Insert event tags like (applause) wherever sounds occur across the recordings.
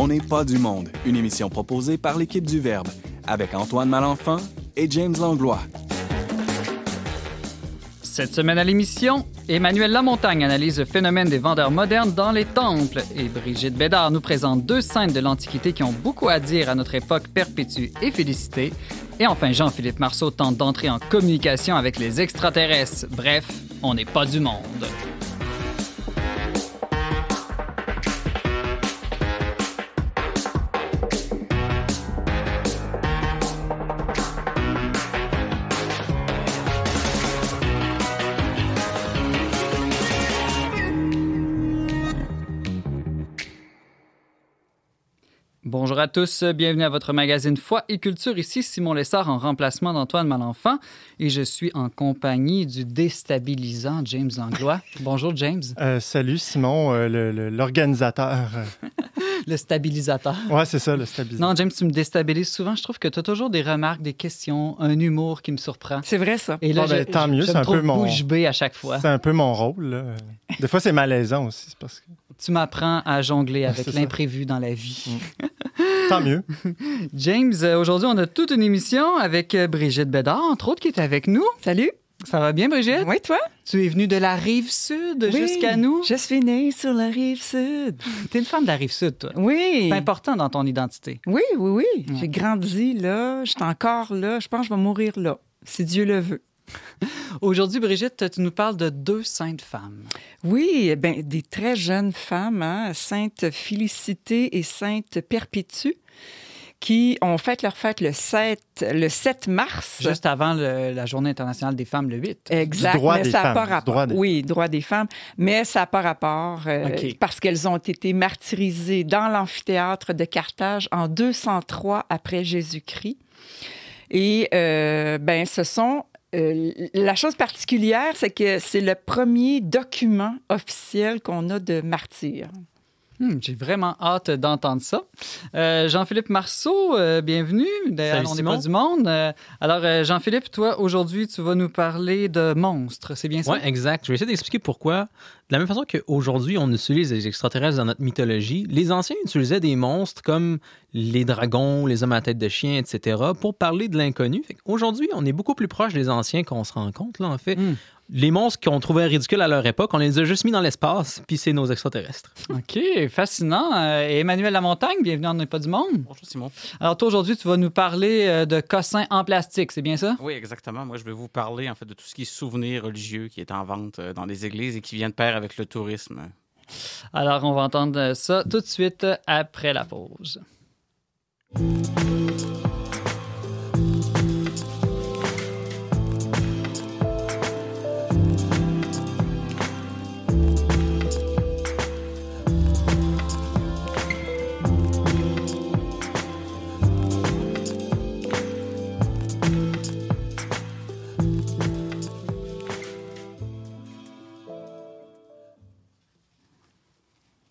On n'est pas du monde, une émission proposée par l'équipe du Verbe, avec Antoine Malenfant et James Langlois. Cette semaine à l'émission, Emmanuel Lamontagne analyse le phénomène des vendeurs modernes dans les temples et Brigitte Bédard nous présente deux scènes de l'Antiquité qui ont beaucoup à dire à notre époque perpétue et félicité. Et enfin, Jean-Philippe Marceau tente d'entrer en communication avec les extraterrestres. Bref, on n'est pas du monde. Bonjour à tous, bienvenue à votre magazine Foi et Culture. Ici Simon Lessard en remplacement d'Antoine Malenfant et je suis en compagnie du déstabilisant James Langlois. (laughs) Bonjour James. Euh, salut Simon, euh, l'organisateur. (laughs) le stabilisateur. Ouais, c'est ça, le stabilisateur. Non, James, tu me déstabilises souvent. Je trouve que tu as toujours des remarques, des questions, un humour qui me surprend. C'est vrai ça. Et là, Bon, ben, je, tant mieux, je c'est me un peu mon- bouche bée à chaque fois. C'est un peu mon rôle. là. Des fois, c'est malaisant aussi. c'est parce que... Tu m'apprends à jongler avec l'imprévu dans la vie. (laughs) Tant mieux. James, euh, aujourd'hui, on a toute une émission avec euh, Brigitte Bédard, entre autres, qui est avec nous. Salut. Ça va bien, Brigitte? Oui, toi? Tu es venue de la rive sud Oui, jusqu'à nous? Je suis née sur la rive sud. (laughs) T'es une femme de la rive sud, toi. Oui. C'est important dans ton identité. Oui, oui, oui. Ouais. J'ai grandi là. Je suis encore là. Je pense que je vais mourir là, si Dieu le veut. (laughs) Aujourd'hui, Brigitte, tu nous parles de deux saintes femmes. Oui, ben, des très jeunes femmes, hein, Sainte Félicité et Sainte Perpétue, qui ont fait leur fête le 7, le 7 mars. Juste avant le- la Journée internationale des femmes, le 8. Exact. Du droit mais des ça femmes, pas rapport. droit des- Oui, droit des femmes. Mais ça n'a pas rapport euh, parce qu'elles ont été martyrisées dans l'amphithéâtre de Carthage en 203 après Jésus-Christ. Et euh, ben, ce sont. Euh, la chose particulière, c'est que c'est le premier document officiel qu'on a de martyrs. Hmm, J'ai vraiment hâte d'entendre ça. Euh, Jean-Philippe Marceau, euh, bienvenue. D'ailleurs, on n'est pas du monde. Euh, alors, euh, Jean-Philippe, toi, aujourd'hui, tu vas nous parler de monstres. C'est bien ça? Oui, exact. Je vais essayer d'expliquer pourquoi. De la même façon qu'aujourd'hui, on utilise les extraterrestres dans notre mythologie, les anciens utilisaient des monstres comme les dragons, les hommes à tête de chien, etc., pour parler de l'inconnu. Aujourd'hui, on est beaucoup plus proche des anciens qu'on se rend compte, là, en fait. Hmm. Les monstres qu'on trouvait ridicules à leur époque, on les a juste mis dans l'espace, puis c'est nos extraterrestres. OK, fascinant. Euh, et Emmanuel Lamontagne, bienvenue n'est pas du monde. Bonjour Simon. Alors, toi, aujourd'hui, tu vas nous parler euh, de cossins en plastique, c'est bien ça? Oui, exactement. Moi, je vais vous parler en fait de tout ce qui est souvenirs religieux qui est en vente euh, dans les églises et qui vient de pair avec le tourisme. Alors, on va entendre ça tout de suite après la pause.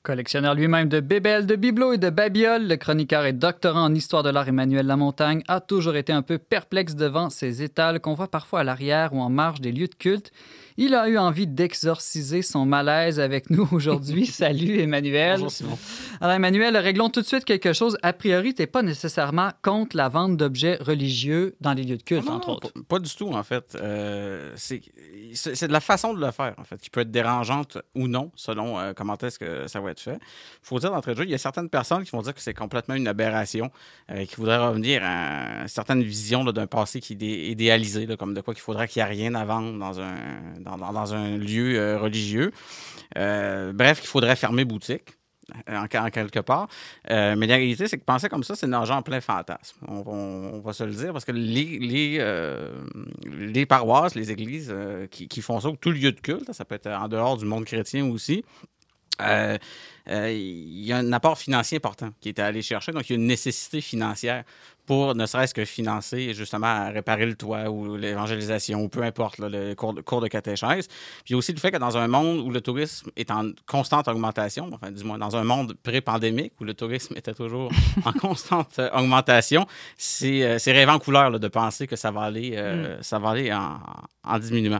Collectionneur lui-même de bébelles, de bibelots et de babioles, le chroniqueur et doctorant en histoire de l'art Emmanuel Lamontagne a toujours été un peu perplexe devant ces étals qu'on voit parfois à l'arrière ou en marge des lieux de culte. Il a eu envie d'exorciser son malaise avec nous aujourd'hui. (laughs) Salut Emmanuel. Bonjour Simon. Alors Emmanuel, réglons tout de suite quelque chose. A priori, tu n'es pas nécessairement contre la vente d'objets religieux dans les lieux de culte, Non, entre non, autres. Pas, pas du tout, en fait. Euh, c'est de la façon de le faire, en fait, qui peut être dérangeante ou non, selon euh, comment est-ce que ça va être fait. Il faut dire d'entrée de jeu, il y a certaines personnes qui vont dire que c'est complètement une aberration, euh, qui voudraient revenir à une certaine vision là, d'un passé qui est idé- idéalisé, là, comme de quoi qu'il faudrait qu'il n'y ait rien à vendre dans un, dans, un lieu euh, religieux. Euh, bref, qu'il faudrait fermer boutique. En, en quelque part. Euh, mais la réalité, c'est que penser comme ça, c'est nager en plein fantasme. On, va se le dire, parce que les, euh, paroisses, les églises euh, qui, qui font ça, ou tout lieu de culte, ça peut être en dehors du monde chrétien aussi, euh, euh, il y a un apport financier important qui est à aller chercher. Donc, il y a une nécessité financière pour ne serait-ce que financer justement à réparer le toit ou l'évangélisation ou peu importe là, le cours de, cours de catéchèse. Puis aussi le fait que dans un monde où le tourisme est en constante augmentation, enfin du moins dans un monde pré-pandémique où le tourisme était toujours (laughs) en constante euh, augmentation, c'est euh, rêvant couleur là, de penser que ça va aller, euh, ça va aller en, en diminuant.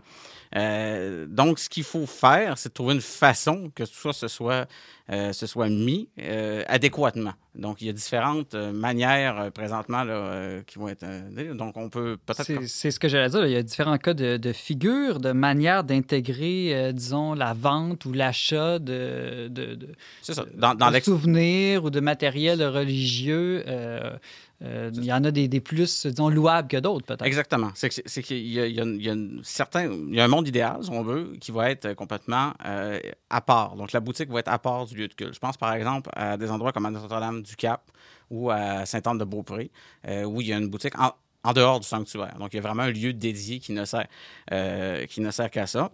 Euh, donc, ce qu'il faut faire, c'est trouver une façon que tout ça se soit, euh, se soit mis euh, adéquatement. Donc, il y a différentes euh, manières euh, présentement là, euh, qui vont être. euh, donc, on peut peut-être. C'est ce que j'allais dire. là. Il y a différents cas de, de figures, de manières d'intégrer, euh, disons, la vente ou l'achat de, de, de- C'est ça. Dans, dans de souvenirs ou de matériel religieux. Euh, il y en a des, des plus, disons, louables que d'autres, peut-être. Exactement. C'est qu'il y a, il y a- il y a une certain, il y a un monde idéal, si on veut, qui va être complètement euh, à part. Donc, la boutique va être à part du lieu de culte. Je pense, par exemple, à des endroits comme à Notre-Dame-du-Cap ou à Sainte-Anne-de-Beaupré, euh, où il y a une boutique en, en dehors du sanctuaire. Donc, il y a vraiment un lieu dédié qui ne sert, qui ne sert qu'à ça.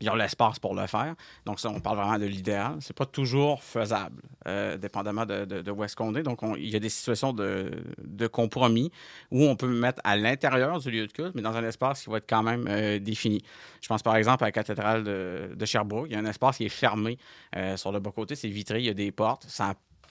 Ils ont l'espace pour le faire. Donc, ça, on parle vraiment de l'idéal. C'est pas toujours faisable, euh, dépendamment de, où est-ce qu'on est. Donc, on- il y a des situations de, compromis où on peut mettre à l'intérieur du lieu de culte, mais dans un espace qui va être quand même euh, défini. Je pense par exemple à la cathédrale de, Sherbrooke. Il y a un espace qui est fermé euh, sur le bas-côté, c'est vitré, il y a des portes.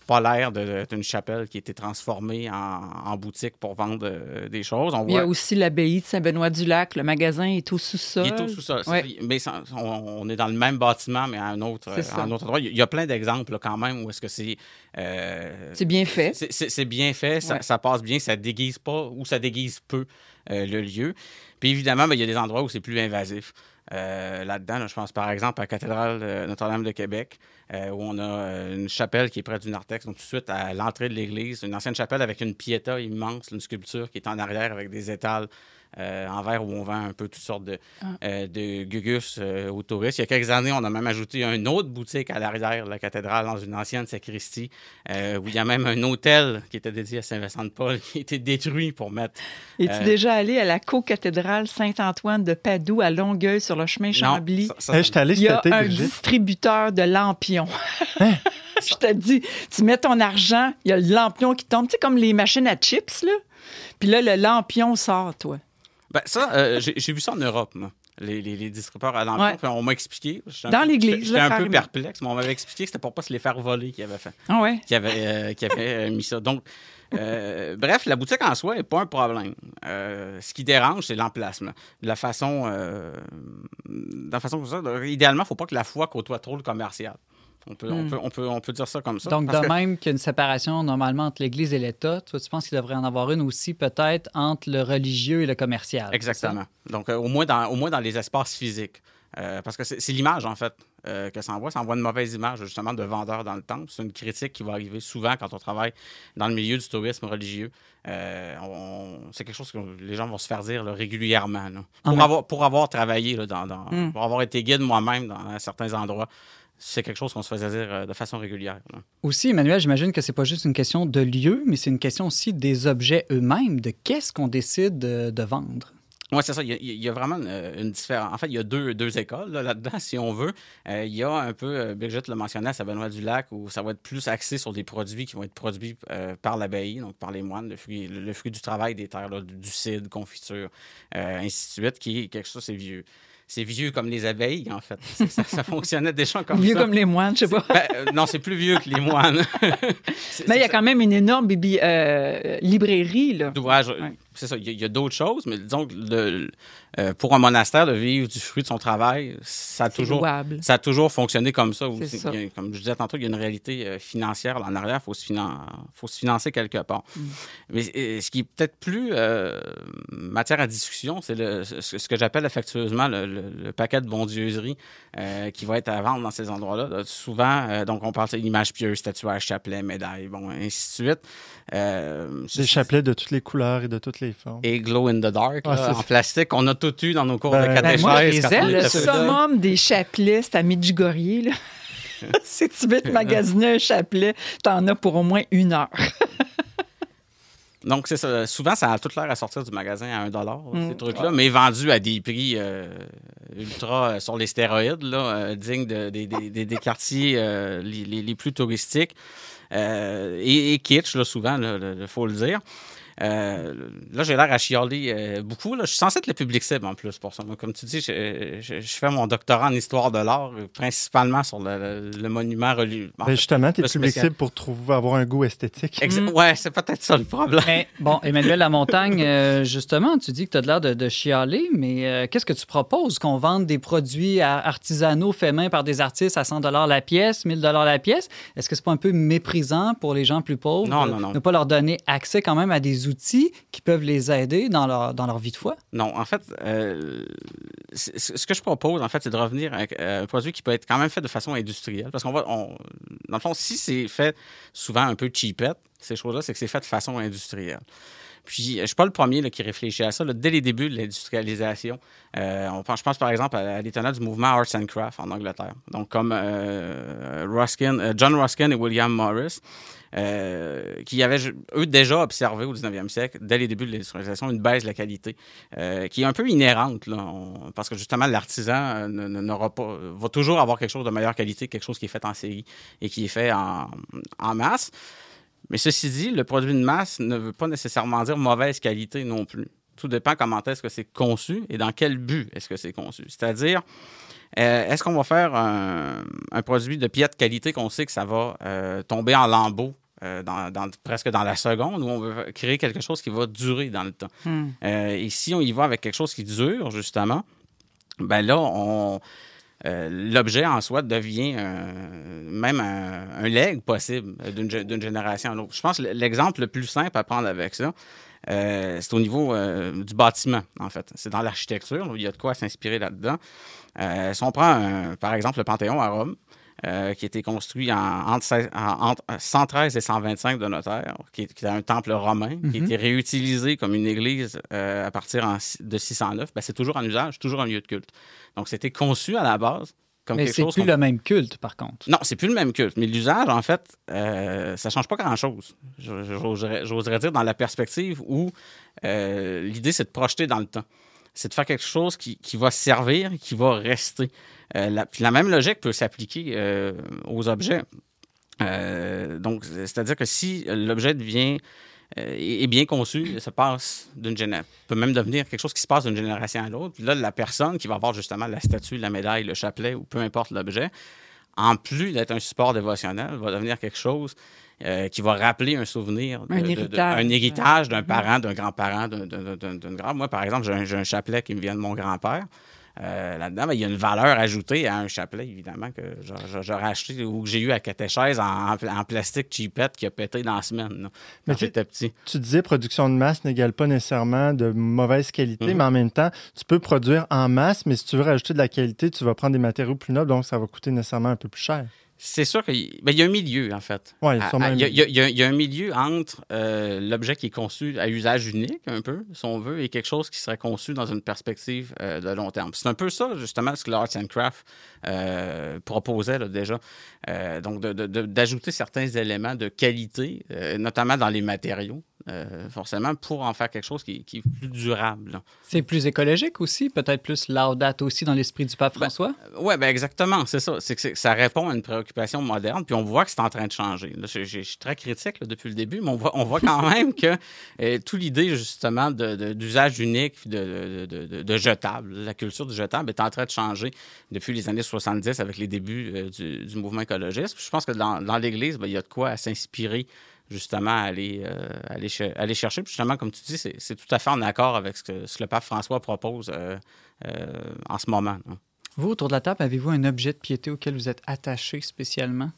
Pas l'air de- d'être une chapelle qui a été transformée en, en boutique pour vendre euh, des choses. On Il y a aussi l'abbaye de Saint-Benoît-du-Lac. Le magasin est au sous-sol. il est au sous-sol. Ouais. Mais ça- on, on est dans le même bâtiment, mais à un autre, C'est ça. à un autre endroit. Il y a- plein d'exemples quand même où est-ce que c'est. euh, C'est bien fait. c'est- bien fait, Ouais. ça passe bien, ça déguise pas ou ça déguise peu euh, le lieu. Puis évidemment, ben, il y a des endroits où c'est plus invasif. Euh, Là-dedans, là, je pense par exemple à la cathédrale Notre-Dame de Québec, euh, où on a euh, une chapelle qui est près du narthex, donc tout de suite à l'entrée de l'église, une ancienne chapelle avec une piéta immense, une sculpture qui est en arrière avec des étals euh, en verre où on vend un peu toutes sortes de, Ah. euh, de gugus euh, aux touristes. Il y a quelques années, on a même ajouté une autre boutique à l'arrière de la cathédrale dans une ancienne sacristie, euh, où il y a même un hôtel qui était dédié à Saint-Vincent-de-Paul qui a été détruit pour mettre. Es-tu Euh, déjà allé à la co-cathédrale Saint-Antoine de Padoue à Longueuil sur le chemin Chambly? ça- ça- Hey, je allé Il y a un Brigitte. distributeur de lampions. (laughs) Hein? Je te dis, tu mets ton argent, il y a le lampion qui tombe, tu sais, comme les machines à chips, là. Puis là, le lampion sort, toi. Ben, ça, euh, j'ai vu ça en Europe, moi. Les, les, les distributeurs à l'emploi, Ouais. Puis on m'a expliqué. Dans l'église, J'étais un peu perplexe, mais on m'avait expliqué que c'était pour pas se les faire voler qu'ils avaient fait. Ah ouais? qui avait, euh, euh, mis ça. Donc, euh, (laughs) bref, la boutique en soi n'est pas un problème. Euh, ce qui dérange, c'est l'emplacement. De la façon, euh, de la façon comme ça, idéalement, il ne faut pas que la foi côtoie trop le commercial. On peut, on Hmm. peut, on peut, on peut dire ça comme ça. Donc, de que- même qu'il y a une séparation normalement entre l'Église et l'État, toi, tu penses qu'il devrait en avoir une aussi peut-être entre le religieux et le commercial. Exactement. Donc, euh, au, moins dans, au moins dans les espaces physiques. Euh, parce que c'est l'image, en fait, euh, que ça envoie. Ça envoie une mauvaise image, justement, de vendeur dans le temple. C'est une critique qui va arriver souvent quand on travaille dans le milieu du tourisme religieux. Euh, c'est quelque chose que les gens vont se faire dire là, régulièrement. là. En Pour, avoir, pour avoir travaillé, là, dans, dans- Mm. pour avoir été guide moi-même dans certains endroits, c'est quelque chose qu'on se faisait dire euh, de façon régulière. là. Aussi, Emmanuel, j'imagine que c'est pas juste une question de lieu, mais c'est une question aussi des objets eux-mêmes, de qu'est-ce qu'on décide de, vendre. Oui, c'est ça. Il y, a, il y a vraiment une, une différence. En fait, il y a deux, deux écoles là, là-dedans, si on veut. Euh, il y a un peu, euh, Brigitte l'a mentionné à Saint-Benoît-du-Lac, où ça va être plus axé sur des produits qui vont être produits euh, par l'abbaye, donc par les moines, le fruit, le, le fruit du travail des terres, là, du, du cidre, confiture, euh, ainsi de suite, qui est quelque chose, c'est vieux. C'est vieux comme les abeilles, en fait. Ça, ça fonctionnait déjà comme Vieux ça. comme les moines, je sais pas. Ben, euh, non, c'est plus vieux que les moines. (laughs) Mais il y a quand même une énorme euh, librairie, là. d'ouvrage. Ouais. C'est ça. Il y a, d'autres choses, mais disons que le- euh, pour un monastère, de vivre du fruit de son travail, ça a toujours. louable. Ça a toujours fonctionné comme ça. A- comme je disais tantôt, il y a une réalité euh, financière là, en arrière. Il faut, se finan- faut se financer quelque part. Mm. Mais ce qui est peut-être plus euh, matière à discussion, c'est le- ce, que j'appelle affectueusement le, le- le paquet de bondieuserie euh, qui va être à vendre dans ces endroits-là. Là, souvent, euh, donc on parle d'image pieuse, statuaire, chapelet, médaille, bon, ainsi de suite. Euh, Des chapelets de toutes les couleurs et de toutes les formes. et glow in the dark Ah, là, en plastique. On a tout eu dans nos cours Ben, de ben, catéchèse. les aime, on Le summum des chapelets, c'est à Medjugorje, là. (laughs) si tu veux te (laughs) magasiner un chapelet, t'en as pour au moins une heure. (laughs) Donc, c'est ça. Souvent, ça a toute l'air à sortir du magasin à 1 Mm. ces trucs-là, mais vendus à des prix euh, ultra euh, sur les stéroïdes, là, euh, dignes de- des- quartiers euh, les, les- les plus touristiques. Euh, et, et kitsch, là, souvent, il faut le dire. Euh, là, j'ai l'air à chialer euh, beaucoup. Là. Je suis censé être le public cible en plus pour ça. Moi, comme tu dis, je, je- je fais mon doctorat en histoire de l'art, euh, principalement sur le, le- le monument religieux. En Ben, justement, tu es le public spécial. cible pour trouver, avoir un goût esthétique. exa- Mm. Ouais, c'est peut-être ça le problème. Mais bon, Emmanuel Lamontagne, euh, justement, tu dis que tu as l'air de, de chialer, mais euh, qu'est-ce que tu proposes? Qu'on vende des produits artisanaux faits main par des artistes à 100 la pièce, 1000 la pièce? Est-ce que c'est pas un peu méprisant pour les gens plus pauvres? Non, de non, non. Ne pas leur donner accès quand même à des outils qui peuvent les aider dans leur, dans leur vie de foi? Non, en fait, euh, ce que je propose, en fait, c'est de revenir euh, un produit qui peut être quand même fait de façon industrielle. Parce qu'on va, on- dans le fond, si c'est fait souvent un peu cheapette, ces choses-là, c'est que c'est fait de façon industrielle. Puis, je ne suis pas le premier qui réfléchit à ça. dès les débuts de l'industrialisation, euh, je pense par exemple à, à l'étonnant du mouvement Arts and Craft en Angleterre. Donc, comme euh, Ruskin, euh, John Ruskin et William Morris, euh, qui avaient, eux, déjà observé au 19e siècle, dès les débuts de l'industrialisation, une baisse de la qualité euh, qui est un peu inhérente, parce que justement, l'artisan euh, n'aura pas, va toujours avoir quelque chose de meilleure qualité, quelque chose qui est fait en série et qui est fait en masse. Mais ceci dit, le produit de masse ne veut pas nécessairement dire mauvaise qualité non plus. Tout dépend comment est-ce que c'est conçu et dans quel but est-ce que c'est conçu. C'est-à-dire, euh, est-ce qu'on va faire un, un produit de piètre qualité qu'on sait que ça va euh, tomber en lambeaux euh, dans, dans- presque dans la seconde ou on veut créer quelque chose qui va durer dans le temps? Hmm. Euh, et si on y va avec quelque chose qui dure, justement, ben là, on, euh, l'objet en soi devient même un, leg possible d'une, gé- d'une génération à l'autre. Je pense que l'exemple le plus simple à prendre avec ça, euh, c'est au niveau euh, du bâtiment, en fait. C'est dans l'architecture, il y a de quoi s'inspirer là-dedans. Si on prend, par exemple, le Panthéon à Rome, euh, qui a été construit en, entre, 16 en- entre 113 et 125 de notaire, qui, qui est un temple romain, qui a Mhm. été réutilisé comme une église euh, à partir en- de 609, ben, c'est toujours en usage, toujours un lieu de culte. Donc, c'était conçu à la base comme Mais c'est plus le même culte, par contre. non, c'est plus le même culte. Mais l'usage, en fait, euh, ça change pas grand-chose. J'oserais j'oserais dire dans la perspective où euh, l'idée, c'est de projeter dans le temps. C'est de faire quelque chose qui, qui va servir, qui va rester. Euh, la, puis la même logique peut s'appliquer euh, aux objets. Euh, donc, c'est-à-dire que si l'objet devient est bien conçu, ça passe d'une génération, peut même devenir quelque chose qui se passe d'une génération à l'autre. Puis là, la personne qui va avoir justement la statue, la médaille, le chapelet ou peu importe l'objet, en plus d'être un support dévotionnel, va devenir quelque chose euh, qui va rappeler un souvenir, de- Un héritage. un héritage d'un parent, d'un grand-parent, d'un- d'un d'un- d'un grand. Moi, par exemple, j'ai un, j'ai un chapelet qui me vient de mon grand-père. Euh, Là-dedans, ben, il y a une valeur ajoutée à un chapelet, évidemment, que j'a- j'a- j'aurais acheté ou que j'ai eu à catéchèse en, plastique cheapette qui a pété dans la semaine, là, Mais tu- petit. Tu disais production de masse n'égale pas nécessairement de mauvaise qualité, Mhm. mais en même temps, tu peux produire en masse, mais si tu veux rajouter de la qualité, tu vas prendre des matériaux plus nobles, donc ça va coûter nécessairement un peu plus cher. C'est sûr qu'il ben, il y a un milieu, en fait. Oui, Il y, a- y y un milieu entre euh, l'objet qui est conçu à usage unique, un peu, si on veut, et quelque chose qui serait conçu dans une perspective euh, de long terme. C'est un peu ça, justement, ce que l'Arts and Craft euh, proposait là, déjà. Euh, donc, de- de- de- d'ajouter certains éléments de qualité, euh, notamment dans les matériaux, euh, forcément, pour en faire quelque chose qui, qui est plus durable. C'est plus écologique aussi, peut-être plus laudate aussi dans l'esprit du pape Ben, François? Oui, ben exactement, c'est ça. C'est que c'est- ça répond à une préoccupation moderne, puis on voit que c'est en train de changer. Là, je, je- je suis très critique là, depuis le début, mais on voit, on voit quand (laughs) même que euh, toute l'idée, justement, d'usage unique, puis de, de, de- de jetable, la culture du jetable est en train de changer depuis les années 70 avec les débuts euh, du, du mouvement écologiste. Puis je pense que dans, dans l'Église, ben, il y a de quoi s'inspirer justement à aller, euh, aller, cher- aller chercher. Puis justement, comme tu dis, c'est tout à fait en accord avec ce que, ce que le pape François propose euh, euh, en ce moment. Vous, autour de la table, avez-vous un objet de piété auquel vous êtes attaché spécialement?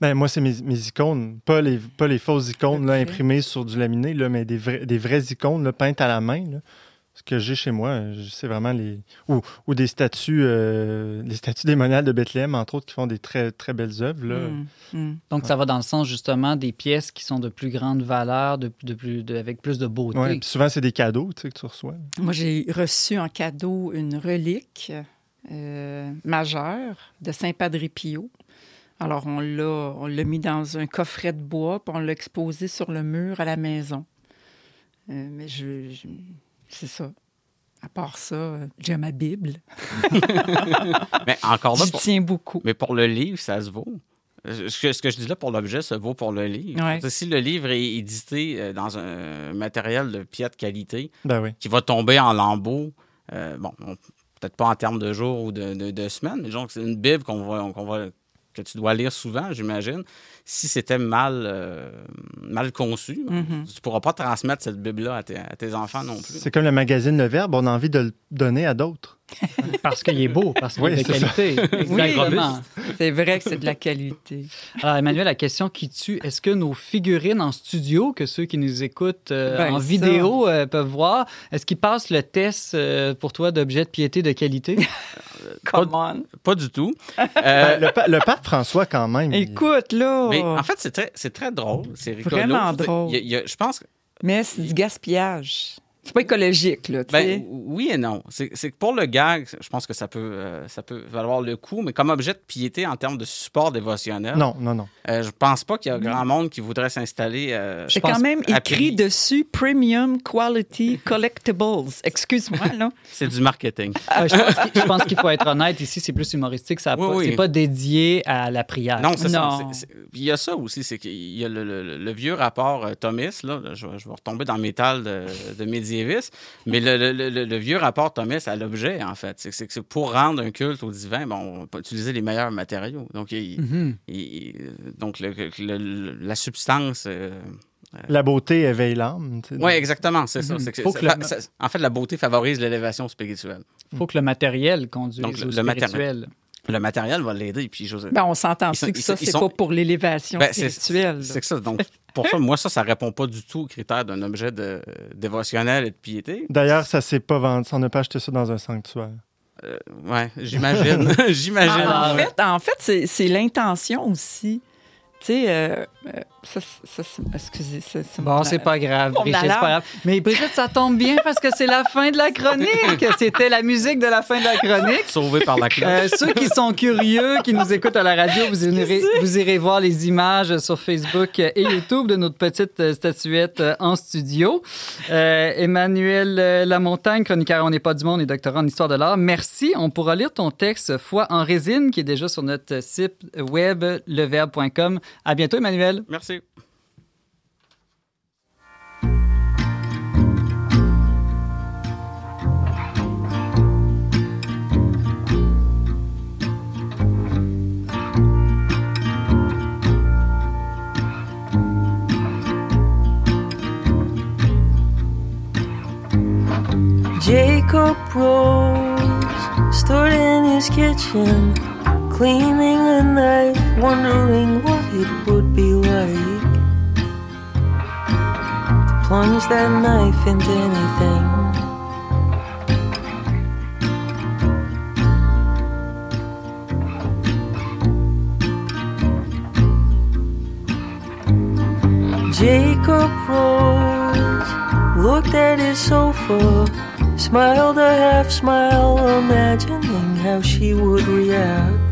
Ben, moi, c'est mes, mes icônes, pas les, pas les fausses icônes là, imprimées sur du laminé, là, mais des, vrais- des vraies icônes là, peintes à la main. là. Ce que j'ai chez moi, c'est vraiment les. Ou, ou des statues, euh, les statues des moniales de Bethléem, entre autres, qui font des très, très belles œuvres. Là. Hmm, hmm. Donc, ça va dans le sens justement des pièces qui sont de plus grande valeur, de, de plus, de- avec plus de beauté. Ouais, puis souvent, c'est des cadeaux tu sais, que tu reçois. Moi, j'ai reçu en cadeau une relique euh, majeure de Saint-Padre Pio. Alors, on l'a, on l'a mis dans un coffret de bois, puis on l'a exposé sur le mur à la maison. Euh, mais je, je- c'est ça. À part ça, euh, j'ai ma Bible. (laughs) Mais encore là, J'y pour- tiens beaucoup. mais pour le livre, ça se vaut. ce que, ce que je dis là pour l'objet, ça vaut pour le livre. Ouais. Si le livre est édité euh, dans un matériel de piètre qualité, Ben oui. qui va tomber en lambeaux, euh, bon, on- peut-être pas en termes de jours ou de, de- de semaines, mais disons que c'est une Bible qu'on va, qu'on va, que tu dois lire souvent, j'imagine. Si c'était mal, euh, mal conçu, Mhm. tu ne pourras pas transmettre cette Bible-là à tes, à tes enfants non plus. C'est comme le magazine Le Verbe, on a envie de le donner à d'autres. (laughs) Parce qu'il est beau, parce qu'il Oui, est de c'est ça. qualité. (laughs) Exactement. C'est vrai que c'est de la qualité. Alors, Emmanuel, la question qui tue, est-ce que nos figurines en studio, que ceux qui nous écoutent euh, Ben, en ça. vidéo euh, peuvent voir, est-ce qu'ils passent le test euh, pour toi d'objet de piété de qualité? (laughs) Come on. Pas du tout. Ben, Euh, le, pa- le pape François, quand même. il- Écoute, là. mais Mais, en fait, c'est très, c'est très drôle. C'est. Vraiment drôle. il y a- il y a- je pense que c'est du gaspillage. C'est pas écologique, là, tu sais. Ben, oui et non. C'est que pour le gag, je pense que ça peut, euh, ça peut valoir le coup, mais comme objet de piété en termes de support dévotionnel, Non, non, non. euh, je pense pas qu'il y a grand monde qui voudrait s'installer. euh, C'est quand même écrit dessus Premium Quality Collectibles. Excuse-moi, là. (laughs) C'est du marketing. Euh, je pense qu'il- faut être honnête. Ici, c'est plus humoristique. Ça a Oui. C'est pas dédié à la prière. Non, c'est ça. Il y a ça aussi, c'est qu'il y a le, le- le vieux rapport euh, Thomas, là, je, vais- je vais retomber dans le métal de, de mais le, le- le- le vieux rapport Thomas à l'objet, en fait. C'est que pour rendre un culte au divin, bon, on va utiliser les meilleurs matériaux. Donc, il- Mhm. il- donc le- le- le- la substance... euh, La beauté éveille l'âme. Oui, exactement, c'est ça. Que Faut que le- ça- ça- en fait, la beauté favorise l'élévation spirituelle. faut que le matériel conduise Donc, le- au le matériel. spirituel. Le matériel va l'aider. Puis, je- Ben, on s'entend que ça, c'est sont- pas pour l'élévation Ben, spirituelle. C'est ça. Donc, pour ça, moi, ça, ça répond pas du tout aux critères d'un objet de, dévotionnel et de piété. D'ailleurs, ça s'est pas vendu. On n'a pas acheté ça dans un sanctuaire. Euh, ouais, j'imagine. (laughs) (laughs) j'imagine. En, fait, en fait c'est c'est l'intention aussi. Tu sais, euh, euh, ça, ça, excusez, ça, c'est Bon, c'est pas grave, Brigitte, c'est pas grave. Mais Brigitte, ça tombe bien parce que c'est la fin de la chronique. (laughs) C'était la musique de la fin de la chronique. Sauvé par la cloche. Euh, ceux qui sont curieux, qui nous écoutent à la radio, vous irez, vous irez voir les images sur Facebook et YouTube de notre petite euh, statuette en studio. Euh, Emmanuel Lamontagne, chroniqueur On n'est pas du monde et doctorant en histoire de l'art, merci. On pourra lire ton texte Foi en résine qui est déjà sur notre site web leverbe.com. À bientôt, Emmanuel. Merci. Jacob Rose stood in his kitchen, cleaning a knife, wondering what it would be like to plunge that knife into anything. Jacob Rose looked at his sofa, smiled a half smile, imagining how she would react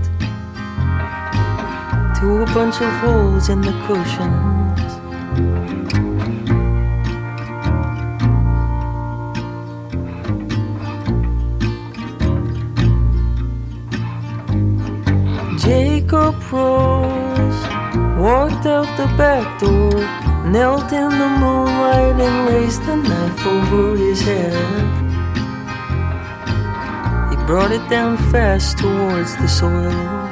to a bunch of holes in the cushions. Jacob Rose walked out the back door, knelt in the moonlight, and raised the knife over his head. He brought it down fast towards the soil.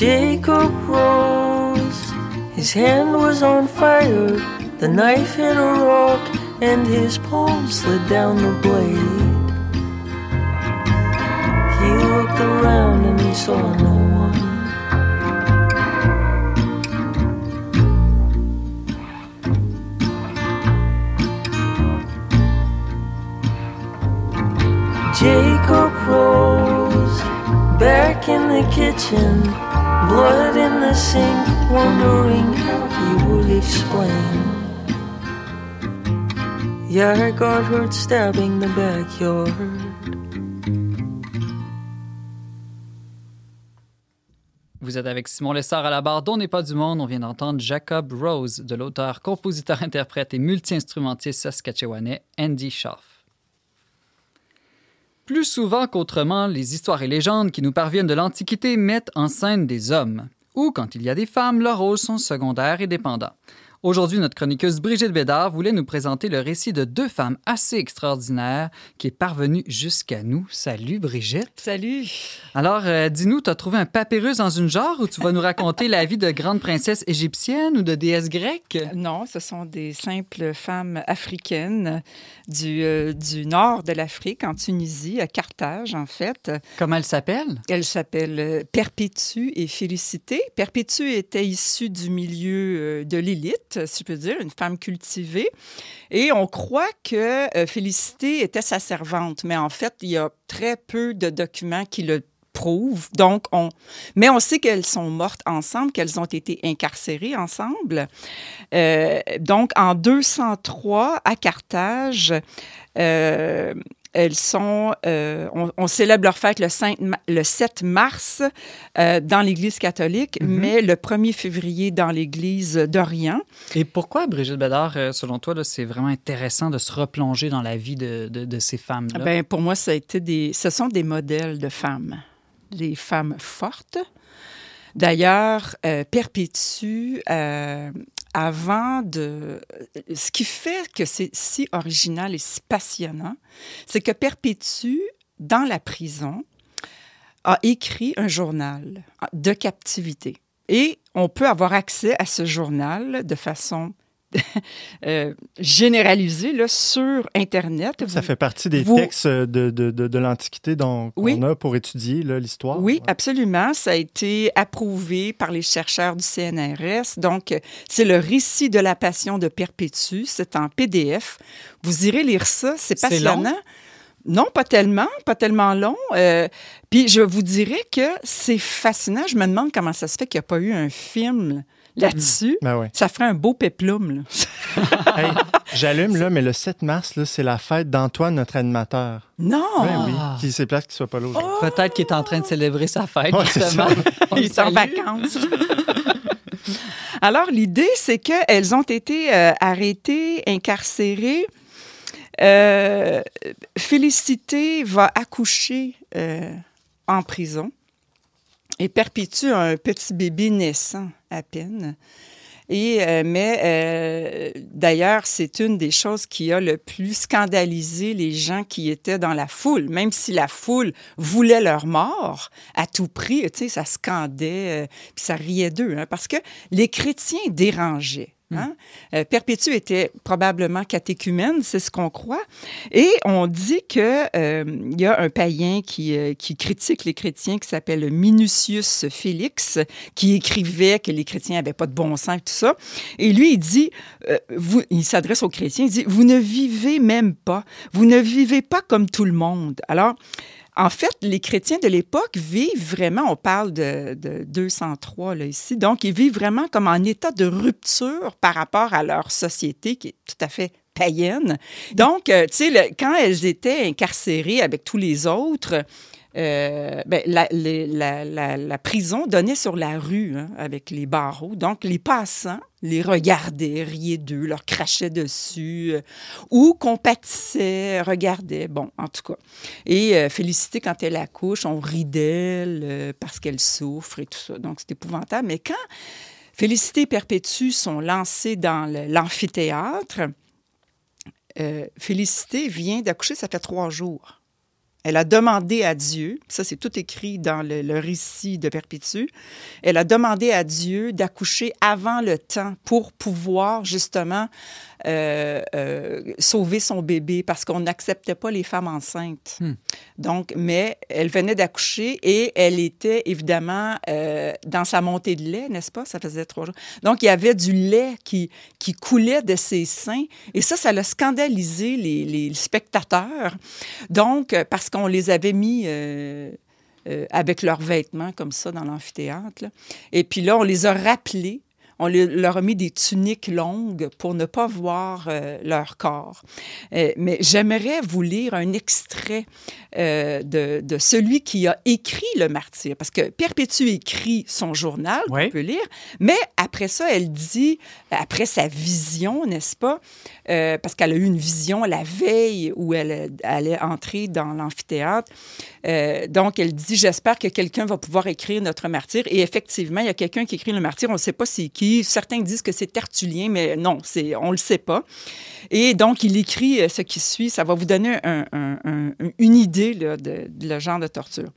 Jacob rose, his hand was on fire. The knife hit a rock, and his palm slid down the blade. He looked around and he saw no one. Jacob rose back in the kitchen, blood in the sink, wondering how he would explain. Yeah, I got hurt stabbing the backyard. Vous êtes avec Simon Lessard à la barre d'On n'est pas du monde. On vient d'entendre Jacob Rose de l'auteur, compositeur, interprète et multi-instrumentiste saskatchewanais Andy Schaff. Plus souvent qu'autrement, les histoires et légendes qui nous parviennent de l'Antiquité mettent en scène des hommes. Ou quand il y a des femmes, leurs rôles sont secondaires et dépendants. Aujourd'hui, notre chroniqueuse Brigitte Bédard voulait nous présenter le récit de deux femmes assez extraordinaires qui est parvenu jusqu'à nous. Salut Brigitte. Salut. Alors, euh, dis-nous, t'as trouvé un papyrus dans une jarre où tu vas nous raconter la vie de grandes princesses égyptiennes ou de déesses grecques? Non, ce sont des simples femmes africaines du, euh, du nord de l'Afrique, en Tunisie, à Carthage, en fait. Comment elles s'appellent? Elles s'appellent euh, Perpétue et Félicité. Perpétue était issue du milieu euh, de l'élite, si je peux dire, une femme cultivée. Et on croit que euh, Félicité était sa servante, mais en fait, il y a très peu de documents qui le prouvent. Donc, on... Mais on sait qu'elles sont mortes ensemble, qu'elles ont été incarcérées ensemble. Euh, donc, en 203, à Carthage, euh, elles sont, euh, on, on célèbre leur fête le, 5 ma- le 7 mars euh, dans l'Église catholique, Mhm. mais le 1er février dans l'Église d'Orient. Et pourquoi, Brigitte Bédard, euh, selon toi, c'est vraiment intéressant de se replonger dans la vie de, de- de ces femmes-là? Ben, pour moi, ça a été des, ce sont des modèles de femmes, des femmes fortes. D'ailleurs, euh, Perpétue, euh, avant de... Ce qui fait que c'est si original et si passionnant, c'est que Perpétue, dans la prison, a écrit un journal de captivité. Et on peut avoir accès à ce journal de façon (laughs) euh, généralisée là, sur Internet. Ça Vous- fait partie des vous- textes de, de, de, de l'Antiquité dont Oui. on a pour étudier là, l'histoire. Oui, Ouais. absolument. Ça a été approuvé par les chercheurs du CNRS. Donc, c'est le récit de la passion de Perpétue. C'est en PDF. Vous irez lire ça. C'est C'est passionnant. Non, pas tellement, pas tellement long. Euh, puis je vous dirais que c'est fascinant. Je me demande comment ça se fait qu'il n'y a pas eu un film là-dessus. Ben. Ça ferait un beau péplum. (laughs) Hey, J'allume, là, mais le 7 mars, là, c'est la fête d'Antoine, notre animateur. Non! Ben oui, qui s'est place qu'il soit pas là aujourd'hui. Peut-être qu'il est en train de célébrer sa fête, Ouais, c'est justement. (laughs) Il est en vacances. (laughs) Alors, l'idée, c'est qu'elles ont été euh, arrêtées, incarcérées. Euh, Félicité va accoucher euh, en prison et perpétue un petit bébé naissant à peine. Euh, mais euh, d'ailleurs, c'est une des choses qui a le plus scandalisé les gens qui étaient dans la foule, même si la foule voulait leur mort à tout prix, tu sais, ça scandait, euh, puis ça riait d'eux, hein, parce que les chrétiens dérangeaient. Hein? Euh, Perpétue était probablement catéchumène, c'est ce qu'on croit. Et on dit que euh, y a un païen qui, euh, qui critique les chrétiens qui s'appelle Minucius Félix, qui écrivait que les chrétiens n'avaient pas de bon sens et tout ça. Et lui, il dit, euh, vous, il s'adresse aux chrétiens, il dit, vous ne vivez même pas, vous ne vivez pas comme tout le monde. Alors, en fait, les chrétiens de l'époque vivent vraiment, on parle de, de 203 là, ici, donc ils vivent vraiment comme en état de rupture par rapport à leur société qui est tout à fait païenne. Donc, euh, tu sais, quand elles étaient incarcérées avec tous les autres, euh, ben, la, prison donnait sur la rue hein, avec les barreaux. Donc, les passants les regardaient, riaient d'eux, leur crachaient dessus, euh, ou compatissaient, regardaient. Bon, en tout cas. Et euh, Félicité, quand elle accouche, on rit d'elle parce qu'elle souffre et tout ça. Donc, c'est épouvantable. Mais quand Félicité et Perpétue sont lancées dans l'amphithéâtre, Félicité vient d'accoucher, ça fait trois jours. Elle a demandé à Dieu, ça c'est tout écrit dans le, récit de Perpétue, elle a demandé à Dieu d'accoucher avant le temps pour pouvoir justement euh, euh, sauver son bébé parce qu'on n'acceptait pas les femmes enceintes. Hmm. Donc, mais elle venait d'accoucher et elle était évidemment euh, dans sa montée de lait, n'est-ce pas? Ça faisait trois jours. Donc, il y avait du lait qui, qui coulait de ses seins et ça, ça l'a scandalisé les, les spectateurs. Donc, parce qu'on les avait mis... euh, avec leurs vêtements comme ça dans l'amphithéâtre. Et puis là, on les a rappelés. On le- leur a mis des tuniques longues pour ne pas voir euh, leur corps. Euh, mais j'aimerais vous lire un extrait euh, de, de celui qui a écrit le martyr, parce que Perpétue écrit son journal, Oui. on peut lire, mais après ça, elle dit, après sa vision, n'est-ce pas, parce qu'elle a eu une vision la veille où elle allait entrer dans l'amphithéâtre. Donc, elle dit J'espère que quelqu'un va pouvoir écrire notre martyr. Et effectivement, il y a quelqu'un qui écrit le martyr. On ne sait pas c'est qui. Certains disent que c'est Tertullien, mais non, c'est, on ne le sait pas. Et donc, il écrit euh, ce qui suit. Ça va vous donner un- un- un- une idée de, le genre de torture.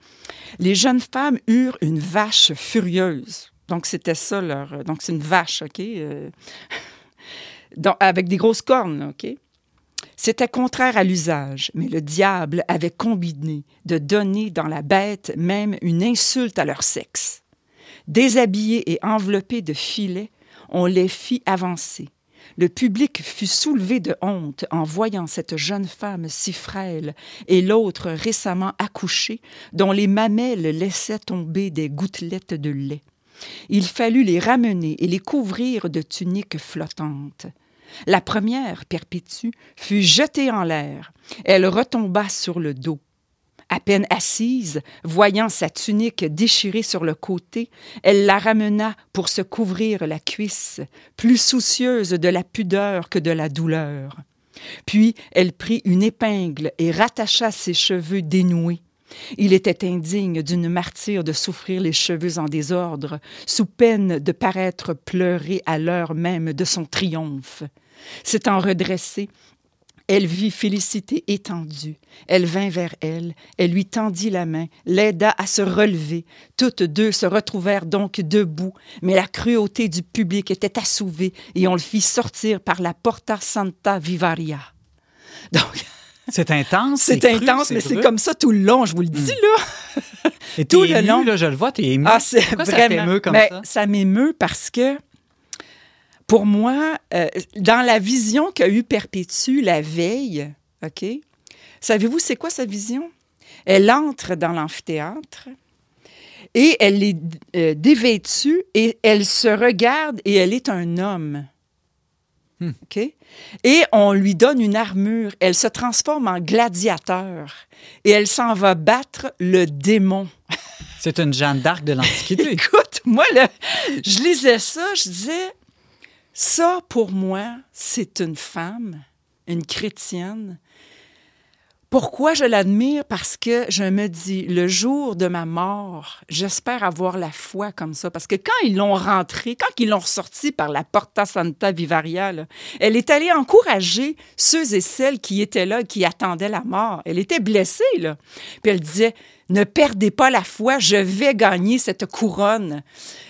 Les jeunes femmes eurent une vache furieuse. Donc, c'était ça leur. Donc, c'est une vache, OK? Euh, (laughs) donc, avec des grosses cornes, OK? C'était contraire à l'usage, mais le diable avait combiné de donner dans la bête même une insulte à leur sexe. Déshabillés et enveloppés de filets, on les fit avancer. Le public fut soulevé de honte en voyant cette jeune femme si frêle et l'autre récemment accouchée, dont les mamelles laissaient tomber des gouttelettes de lait. Il fallut les ramener et les couvrir de tuniques flottantes. La première, Perpétue, fut jetée en l'air. Elle retomba sur le dos. À peine assise, voyant sa tunique déchirée sur le côté, elle la ramena pour se couvrir la cuisse, plus soucieuse de la pudeur que de la douleur. Puis elle prit une épingle et rattacha ses cheveux dénoués. Il était indigne d'une martyre de souffrir les cheveux en désordre, sous peine de paraître pleurer à l'heure même de son triomphe. S'étant redressée, elle vit Félicité étendue. Elle vint vers elle, elle lui tendit la main, l'aida à se relever. Toutes deux se retrouvèrent donc debout, mais la cruauté du public était assouvie et on le fit sortir par la Porta Santa Vivaria. Donc, (laughs) C'est intense. c'est cru, intense, mais c'est comme ça tout le long, je vous le dis, là. Et tout le long. Là, je le vois, t'es ému. Ah, c'est ça vraiment. comme Ben, ça? ça m'émeut parce que, pour moi, euh, dans la vision qu'a eue Perpétue la veille, OK? Savez-vous c'est quoi sa vision? Elle entre dans l'amphithéâtre et elle est euh, dévêtue et elle se regarde et elle est un homme. OK? Et on lui donne une armure. Elle se transforme en gladiateur et elle s'en va battre le démon. C'est une Jeanne d'Arc de l'Antiquité. (laughs) Écoute, moi, là, je lisais ça, je disais, ça, pour moi, c'est une femme, une chrétienne. Pourquoi je l'admire? Parce que je me dis, le jour de ma mort, j'espère avoir la foi comme ça. Parce que quand ils l'ont rentrée, quand ils l'ont ressortie par la Porta Santa Vivaria, là, elle est allée encourager ceux et celles qui étaient là, qui attendaient la mort. Elle était blessée, là. Puis elle disait, ne perdez pas la foi, je vais gagner cette couronne.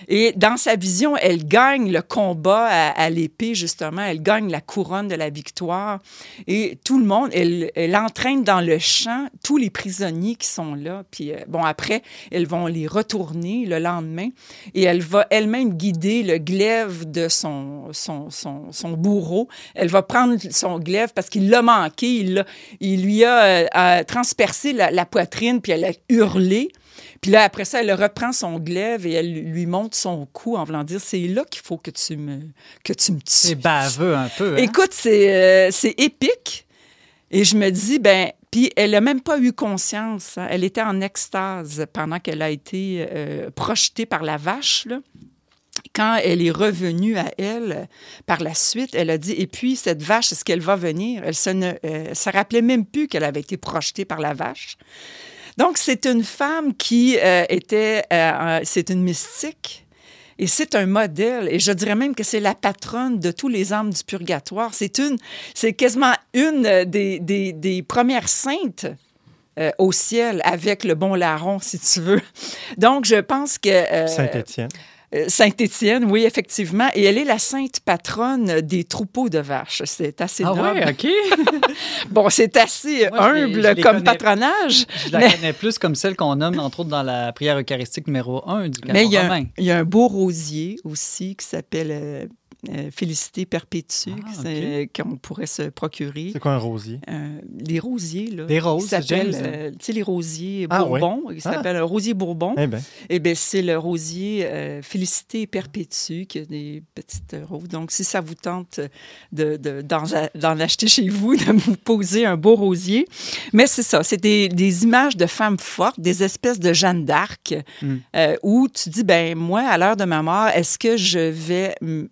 Et dans sa vision, elle gagne le combat à, l'épée, justement. Elle gagne la couronne de la victoire. Et tout le monde, elle, entraîne dans le champ tous les prisonniers qui sont là. Puis, euh, bon, après, elles vont les retourner le lendemain. Et elle va elle-même guider le glaive de son, son, son, bourreau. Elle va prendre son glaive parce qu'il l'a manqué. Il, il lui a euh, euh, transpercé la, la poitrine, puis elle a hurlé. Puis là, après ça, elle reprend son glaive et elle lui monte son cou en voulant dire c'est là qu'il faut que tu me, que tu me C'est tues. baveux un peu. hein? Écoute, c'est euh, c'est épique. Et je me dis, ben, puis elle n'a même pas eu conscience. hein. Elle était en extase pendant qu'elle a été euh, projetée par la vache. Là. Quand elle est revenue à elle, par la suite, elle a dit, et puis cette vache, est-ce qu'elle va venir? Elle se, ne, euh, se rappelait même plus qu'elle avait été projetée par la vache. Donc, c'est une femme qui euh, était, euh, c'est une mystique. Et c'est un modèle, et je dirais même que c'est la patronne de tous les âmes du purgatoire. C'est une, c'est quasiment une euh, des, des, premières saintes au ciel avec le bon larron, si tu veux. Donc, je pense que Saint-Étienne. Euh, Sainte-Étienne, oui, effectivement, et elle est la sainte patronne des troupeaux de vaches. C'est assez Ah noble. ouais, OK. (laughs) Bon, c'est assez Moi, je les- humble je comme connais. patronage. Je la Mais- connais plus comme celle qu'on nomme, entre autres, dans la prière eucharistique numéro 1 du canon Mais il y, a romain. un, il y a un beau rosier aussi qui s'appelle euh, Félicité Perpétue, Ah, c'est- qu'on pourrait se procurer. C'est quoi un rosier? Euh, les rosiers, là. Des roses, s'appellent, James. euh, tu sais, les rosiers Ah, Bourbon. Ils Ah. s'appellent un rosier Bourbon. Eh bien, Eh bien, c'est le rosier euh, Félicité Perpétue qui a des petites roses. Donc, si ça vous tente de, de- d'en, d'en acheter chez vous, (laughs) de vous poser un beau rosier. Mais c'est ça, c'est des, des images de femmes fortes, des espèces de Jeanne d'Arc, Mm. euh, où tu dis, ben moi, à l'heure de ma mort, est-ce que je vais mm,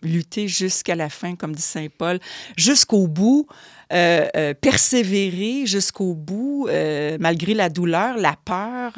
jusqu'à la fin, comme dit Saint Paul, jusqu'au bout? euh, euh, persévérer jusqu'au bout, euh, malgré la douleur, la peur.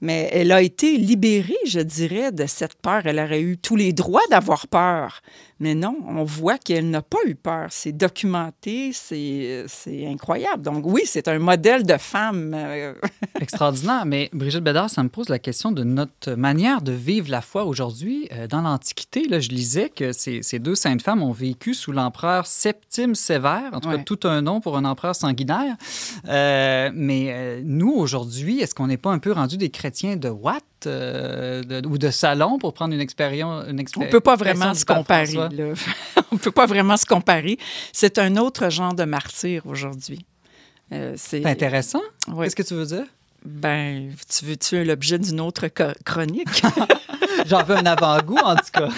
mais elle a été libérée, je dirais, de cette peur. Elle aurait eu tous les droits d'avoir peur. Mais non, on voit qu'elle n'a pas eu peur. C'est documenté, c'est incroyable. Donc oui, c'est un modèle de femme. euh, (laughs) Extraordinaire. Mais Brigitte Bédard, ça me pose la question de notre manière de vivre la foi aujourd'hui. Euh, dans l'Antiquité, là, je lisais que ces, ces deux saintes femmes ont vécu sous l'empereur Septime Sévère, en tout cas tout un nom pour un empereur sanguinaire. Euh, mais euh, nous, aujourd'hui, est-ce qu'on n'est pas un peu rendu des chrétiens de Watt euh, de- ou de salon pour prendre une expérience? Une On peut pas vraiment se comparer. Là. (laughs) on ne peut pas vraiment se comparer. C'est un autre genre de martyr aujourd'hui. Euh, c'est intéressant. Ouais. Qu'est-ce que tu veux dire? Ben, tu veux tu es l'objet d'une autre chronique? (laughs) J'en veux un avant-goût, en tout cas.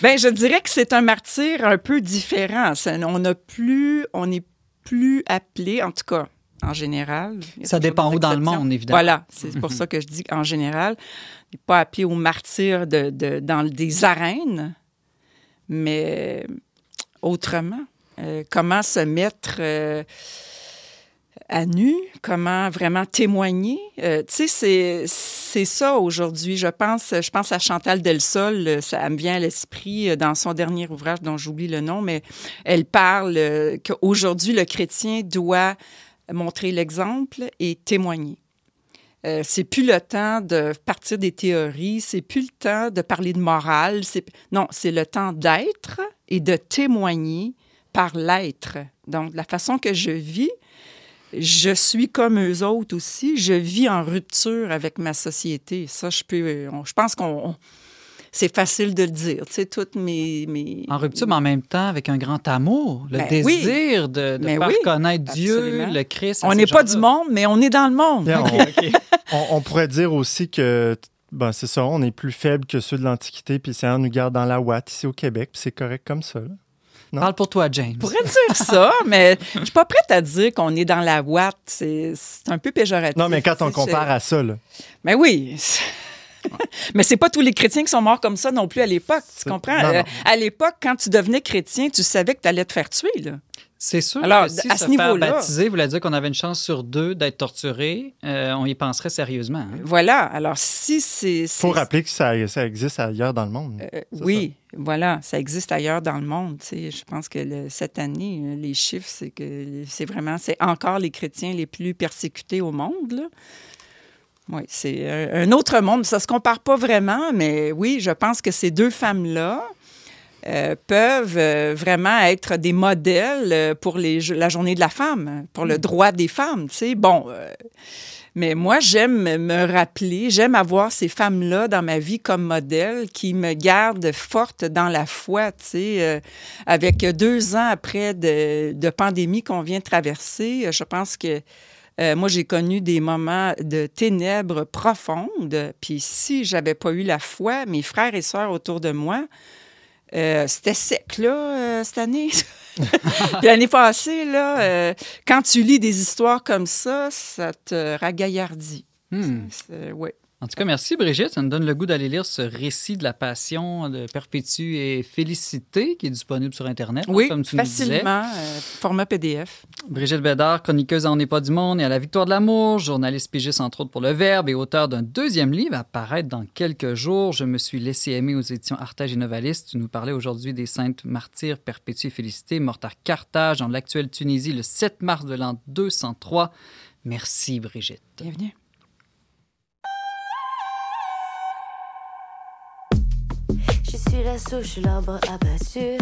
Ben, je dirais que c'est un martyr un peu différent. Ça- on n'a plus, on n'est plus appelé, en tout cas, en général. Ça dépend où dans le monde, évidemment. Voilà, c'est pour ça que je dis qu'en général, pas appelé au martyr de, de- dans des arènes, mais autrement. Euh, comment se mettre euh, à nu, comment vraiment témoigner. Euh, tu sais, c'est, ça aujourd'hui. Je pense, je pense à Chantal Delsol, ça me vient à l'esprit dans son dernier ouvrage dont j'oublie le nom, mais elle parle qu'aujourd'hui, le chrétien doit montrer l'exemple et témoigner. Euh, c'est plus le temps de partir des théories, c'est plus le temps de parler de morale. Non, c'est le temps d'être et de témoigner par l'être. Donc, la façon que je vis, je suis comme eux autres aussi. Je vis en rupture avec ma société. Ça, je peux. je pense qu'on. On- c'est facile de le dire. Tu sais, toutes mes. mes En rupture, mais en même temps, avec un grand amour, le Ben oui. désir de, de Mais faire oui, connaître Dieu, absolument. le Christ. On n'est pas du monde, mais on est dans le monde. Bien, on-. (laughs) On, on pourrait dire aussi que ben, c'est ça, on est plus faible que ceux de l'Antiquité, puis ça nous garde dans la ouate ici au Québec, puis c'est correct comme ça. là. Non? Parle pour toi, James. Je pourrais dire ça, mais je suis pas prête à dire qu'on est dans la ouate. C'est c'est un peu péjoratif. Non, mais quand on compare à ça, là, Mais oui. (laughs) Mais c'est pas tous les chrétiens qui sont morts comme ça non plus à l'époque. Tu comprends? non, non. Euh, à l'époque, quand tu devenais chrétien, tu savais que tu allais te faire tuer. Là. C'est sûr Alors, que si à se ce faire niveau-là- baptiser voulait dire qu'on avait une chance sur deux d'être torturé, euh, on y penserait sérieusement. hein. Voilà. Alors, si c'est. il faut rappeler que ça, ça existe ailleurs dans le monde. Euh, oui, voilà, ça existe ailleurs dans le monde. tu sais. Je pense que le- cette année, les chiffres, c'est que c'est vraiment, c'est encore les chrétiens les plus persécutés au monde. Là. Oui, c'est un, un autre monde. Ça se compare pas vraiment, mais oui, je pense que ces deux femmes-là euh, peuvent euh, vraiment être des modèles euh, pour les, la journée de la femme, pour le droit des femmes. Tu sais, bon. euh, mais moi, j'aime me rappeler, j'aime avoir ces femmes-là dans ma vie comme modèle qui me gardent forte dans la foi, tu sais. euh, avec deux ans après de, de pandémie qu'on vient de traverser, euh, je pense que euh, moi, j'ai connu des moments de ténèbres profondes. Puis si j'avais pas eu la foi, mes frères et sœurs autour de moi, euh, c'était sec, là, euh, cette année. (laughs) Puis l'année passée, là, quand tu lis des histoires comme ça, ça te ragaillardit. Hmm. Ouais. En tout cas, merci Brigitte. Ça nous donne le goût d'aller lire ce récit de la passion de Perpétue et Félicité qui est disponible sur Internet, Oui, comme tu nous disais. facilement, euh, format PDF. Brigitte Bédard, chroniqueuse à On n'est pas du monde et à la victoire de l'amour, journaliste pigiste entre autres pour Le Verbe et auteur d'un deuxième livre à paraître dans quelques jours. Je me suis laissé aimer aux éditions Artage et Novalis. Tu nous parlais aujourd'hui des saintes martyrs Perpétue et Félicité, mortes à Carthage, dans l'actuelle Tunisie, le 7 mars de l'an 203. Merci Brigitte. Bienvenue. Suis la souche, l'arbre abattu.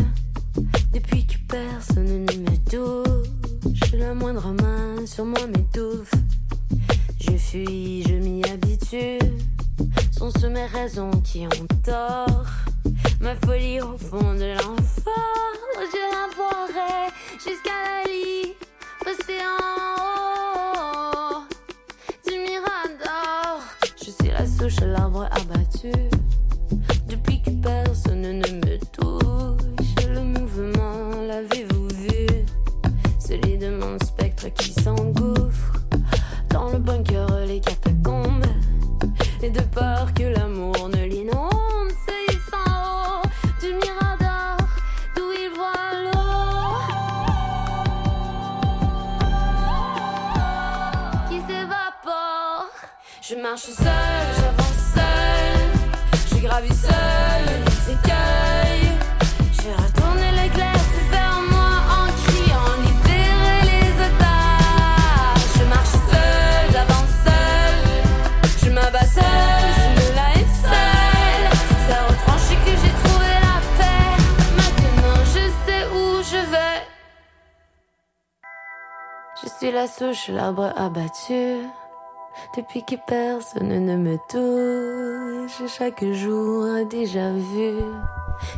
Depuis que personne ne me touche, la moindre main sur moi m'étouffe. Je fuis, je m'y habitue. Sont ce mes raisons qui ont tort Ma folie au fond de l'enfant, je la boirai jusqu'à la lit, passer en haut du mirador. Je suis la souche l'arbre abattu. Personne ne me touche, le mouvement, l'avez-vous vu? Celui de mon spectre qui s'engouffre dans le bunker, les catacombes. Et de peur que l'amour ne l'inonde, saisissant en haut du mirador d'où il voit l'eau qui s'évapore. Je marche seul, suis la souche, l'arbre abattu. Depuis que personne ne me touche, chaque jour déjà vu.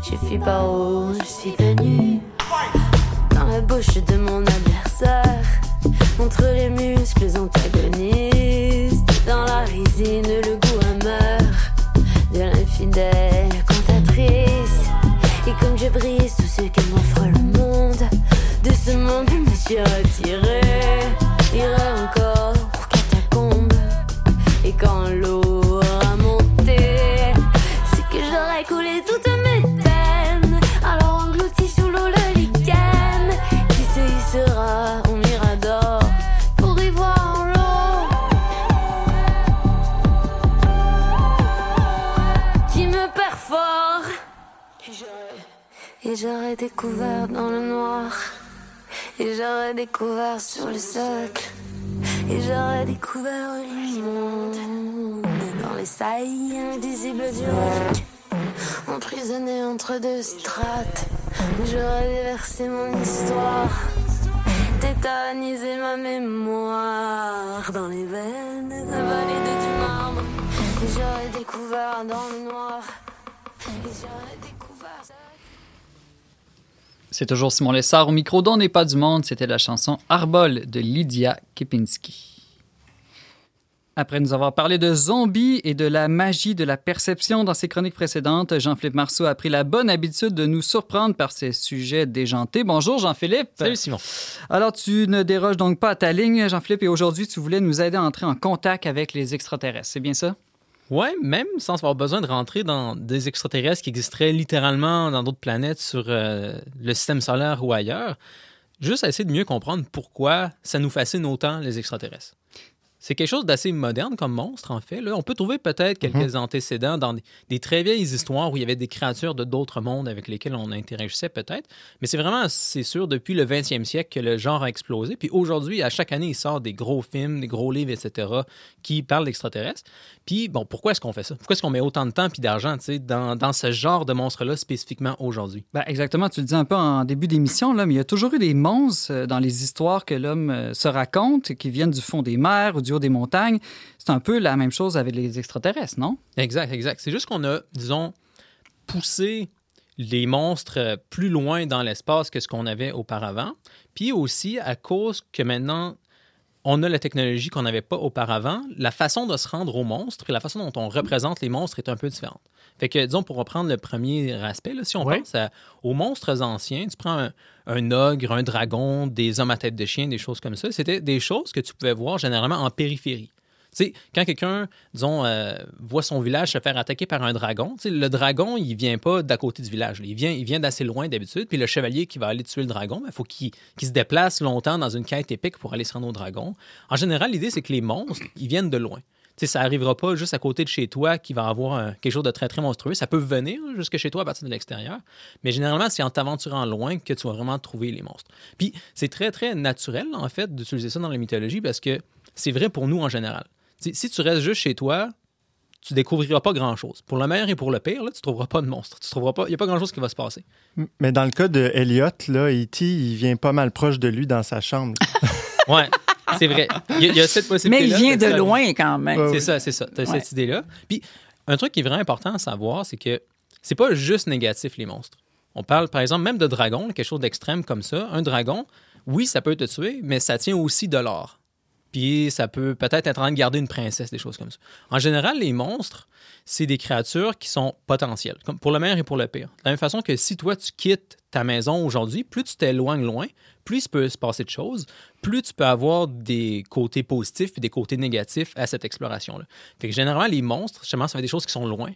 Je fuis par où je suis venu. Dans la bouche de mon adversaire, entre les muscles antagonistes. Dans la résine, le goût amer de l'infidèle cantatrice. Et comme je brise tout ce que m'offre le monde, de ce monde je me suis retiré. J'aurais- découvert dans le noir. Et j'aurais découvert sur le socle. Et j'aurais découvert le monde dans les saillies invisibles du roc. Emprisonné entre deux strates, j'aurais déversé mon histoire. Tétanisé ma mémoire dans les veines invalides du marbre. J'aurais découvert dans le noir. Et j'aurais découvert. C'est toujours Simon Lessard au micro d'On n'est pas du monde. C'était la chanson Arbol de Lydia Kipinski. Après nous avoir parlé de zombies et de la magie de la perception dans ses chroniques précédentes, Jean-Philippe Marceau a pris la bonne habitude de nous surprendre par ses sujets déjantés. Bonjour Jean-Philippe. Salut Simon. Alors tu ne déroges donc pas à ta ligne, Jean-Philippe, et aujourd'hui tu voulais nous aider à entrer en contact avec les extraterrestres. C'est bien ça? Ouais, même sans avoir besoin de rentrer dans des extraterrestres qui existeraient littéralement dans d'autres planètes sur euh, le système solaire ou ailleurs, juste à essayer de mieux comprendre pourquoi ça nous fascine autant les extraterrestres. C'est quelque chose d'assez moderne comme monstre, en fait. Là, on peut trouver peut-être quelques antécédents dans des, des très vieilles histoires où il y avait des créatures de d'autres mondes avec lesquelles on interagissait peut-être. Mais c'est vraiment, c'est sûr, depuis le 20e siècle que le genre a explosé. Puis aujourd'hui, à chaque année, il sort des gros films, des gros livres, etc., qui parlent d'extraterrestres. Puis, bon, pourquoi est-ce qu'on fait ça? Pourquoi est-ce qu'on met autant de temps puis d'argent tu sais, dans, dans ce genre de monstre-là spécifiquement aujourd'hui? Ben, exactement, tu le dis un peu en début d'émission, là, mais il y a toujours eu des monstres euh, dans les histoires que l'homme euh, se raconte, qui viennent du fond des mers ou du des montagnes. C'est un peu la même chose avec les extraterrestres, non? Exact, exact. C'est juste qu'on a, disons, poussé les monstres euh, plus loin dans l'espace que ce qu'on avait auparavant. Puis aussi, à cause que maintenant, on a la technologie qu'on n'avait pas auparavant, la façon de se rendre aux monstres et la façon dont on représente les monstres est un peu différente. Fait que, disons, pour reprendre le premier aspect, là, si on Ouais. pense à- aux monstres anciens, tu prends un, un ogre, un dragon, des hommes à tête de chien, des choses comme ça, c'était des choses que tu pouvais voir généralement en périphérie. Tu sais, quand quelqu'un, disons, euh, voit son village se faire attaquer par un dragon, tu sais, le dragon, il vient pas d'à côté du village. là. Il vient, il vient d'assez loin d'habitude. Puis le chevalier qui va aller tuer le dragon, il faut qu'il qu'il se déplace longtemps dans une quête épique pour aller se rendre au dragon. En général, l'idée, c'est que les monstres, ils viennent de loin. Sais, ça arrivera pas juste à côté de chez toi qui va avoir un- quelque chose de très, très monstrueux. Ça peut venir jusque chez toi à partir de l'extérieur. Mais généralement, c'est en t'aventurant loin que tu vas vraiment trouver les monstres. Puis c'est très, très naturel, en fait, d'utiliser ça dans la mythologie parce que c'est vrai pour nous en général. Si tu restes juste chez toi, tu découvriras pas grand-chose. Pour le meilleur et pour le pire, là, tu trouveras pas de monstre. Tu trouveras pas, il n'y a pas grand-chose qui va se passer. Mais dans le cas de Elliot, là, E.T., il vient pas mal proche de lui dans sa chambre. Ouais, (laughs) c'est vrai. Il y, a- il y a cette Mais possibilité il vient de loin quand même. C'est ça, c'est ça. Tu as Ouais. cette idée-là. Puis, un truc qui est vraiment important à savoir, c'est que c'est pas juste négatif, les monstres. On parle, par exemple, même de dragons, quelque chose d'extrême comme ça. Un dragon, oui, ça peut te tuer, mais ça tient aussi de l'or. Puis ça peut peut-être être en train de garder une princesse, des choses comme ça. En général, les monstres, c'est des créatures qui sont potentielles, comme pour le meilleur et pour le pire. De la même façon que si toi, tu quittes ta maison aujourd'hui, plus tu t'éloignes loin, plus il peut se passer de choses, plus tu peux avoir des côtés positifs et des côtés négatifs à cette exploration-là. Fait que généralement, les monstres, justement, ça être des choses qui sont loin,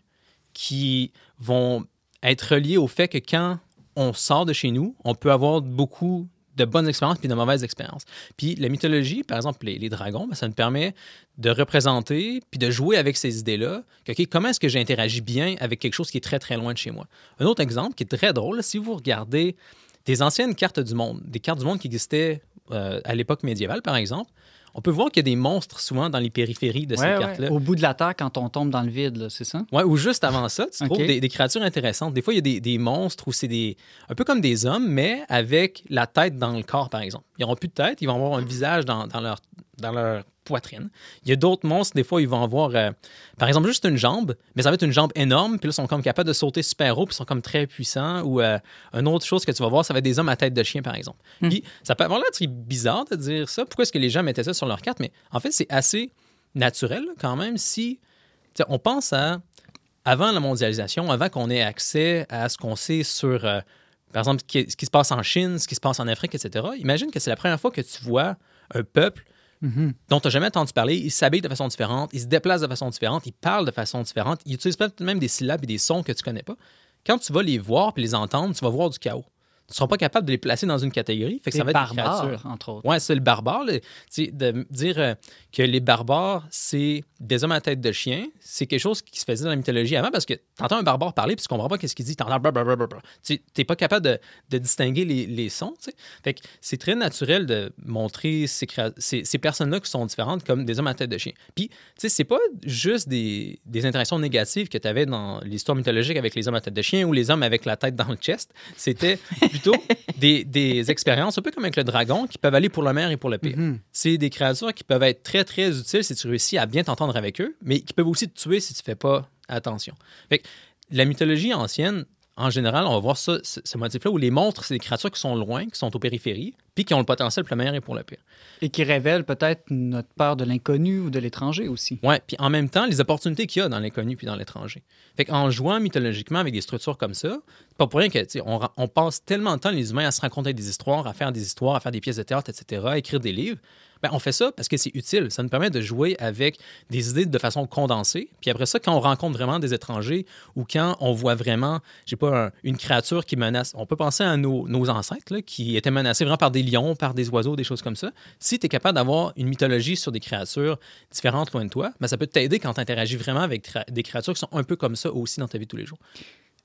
qui vont être reliées au fait que quand on sort de chez nous, on peut avoir beaucoup de bonnes expériences puis de mauvaises expériences. Puis la mythologie, par exemple, les, dragons, ben, ça nous permet de représenter puis de jouer avec ces idées-là. que, OK, comment est-ce que j'interagis bien avec quelque chose qui est très, très loin de chez moi? Un autre exemple qui est très drôle, si vous regardez des anciennes cartes du monde, des cartes du monde qui existaient euh, à l'époque médiévale, par exemple, on peut voir qu'il y a des monstres souvent dans les périphéries de ces Ouais, ouais. cartes-là. Au bout de la Terre, quand on tombe dans le vide, là, c'est ça? Ouais, ou juste avant ça, tu (laughs) trouves des, des créatures intéressantes. Des fois, il y a des, des monstres où c'est des. un peu comme des hommes, mais avec la tête dans le corps, par exemple. Ils n'auront plus de tête, ils vont avoir un visage dans, dans leur, dans leur poitrine. Il y a d'autres monstres, des fois, ils vont avoir, euh, par exemple, juste une jambe, mais ça va être une jambe énorme, puis là, ils sont comme capables de sauter super haut, puis ils sont comme très puissants. Ou euh, une autre chose que tu vas voir, ça va être des hommes à tête de chien, par exemple. Hmm. Puis ça peut avoir l'air bizarre de dire ça. Pourquoi est-ce que les gens mettaient ça sur leur carte? Mais en fait, c'est assez naturel quand même si on pense à avant la mondialisation, avant qu'on ait accès à ce qu'on sait sur, euh, par exemple, ce qui, ce qui se passe en Chine, ce qui se passe en Afrique, etc. Imagine que c'est la première fois que tu vois un peuple Mhm. dont tu n'as jamais entendu parler. Il s'habille de façon différente, il se déplace de façon différente, il parle de façon différente, il utilise peut-être même des syllabes et des sons que tu connais pas. Quand tu vas les voir puis les entendre, tu vas voir du chaos. Ne seras pas capable de les placer dans une catégorie. Fait que ça va être des barbares, entre autres. Ouais, c'est le barbare. là. De dire euh, que les barbares, c'est des hommes à tête de chien, c'est quelque chose qui se faisait dans la mythologie avant parce que tu entends un barbare parler puis tu comprends pas qu'est-ce qu'il dit. Tu entends blablabla. Tu n'es pas capable de, de distinguer les, les sons. Fait que c'est très naturel de montrer ces, créa- ces, ces personnes-là qui sont différentes comme des hommes à tête de chien. Puis, tu sais, c'est pas juste des, des interactions négatives que tu avais dans l'histoire mythologique avec les hommes à tête de chien ou les hommes avec la tête dans le chest. C'était plutôt des, des (laughs) expériences, un peu comme avec le dragon, qui peuvent aller pour le meilleur et pour le pire. Mhm. C'est des créatures qui peuvent être très, très utiles si tu réussis à bien t'entendre avec eux, mais qui peuvent aussi te tuer si tu fais pas attention. Fait que la mythologie ancienne, en général, on va voir ça, ce, ce motif-là, où les monstres, c'est des créatures qui sont loin, qui sont aux périphéries, puis qui ont le potentiel pour le meilleur et pour le pire. Et qui révèle peut-être notre peur de l'inconnu ou de l'étranger aussi. Ouais, puis en même temps, les opportunités qu'il y a dans l'inconnu puis dans l'étranger. Fait qu'en jouant mythologiquement avec des structures comme ça, c'est pas pour rien que, on, on passe tellement de temps, les humains, à se raconter des histoires, à faire des histoires, à faire des pièces de théâtre, etc., à écrire des livres. Ben, on fait ça parce que c'est utile. Ça nous permet de jouer avec des idées de façon condensée. Puis après ça, quand on rencontre vraiment des étrangers ou quand on voit vraiment, je sais pas, un- une créature qui menace, on peut penser à nos, nos ancêtres là, qui étaient menacés vraiment par des lions, par des oiseaux, des choses comme ça. Si tu es capable d'avoir une mythologie sur des créatures différentes loin de toi, ben, ça peut t'aider quand tu interagis vraiment avec des créatures qui sont un peu comme ça aussi dans ta vie de tous les jours.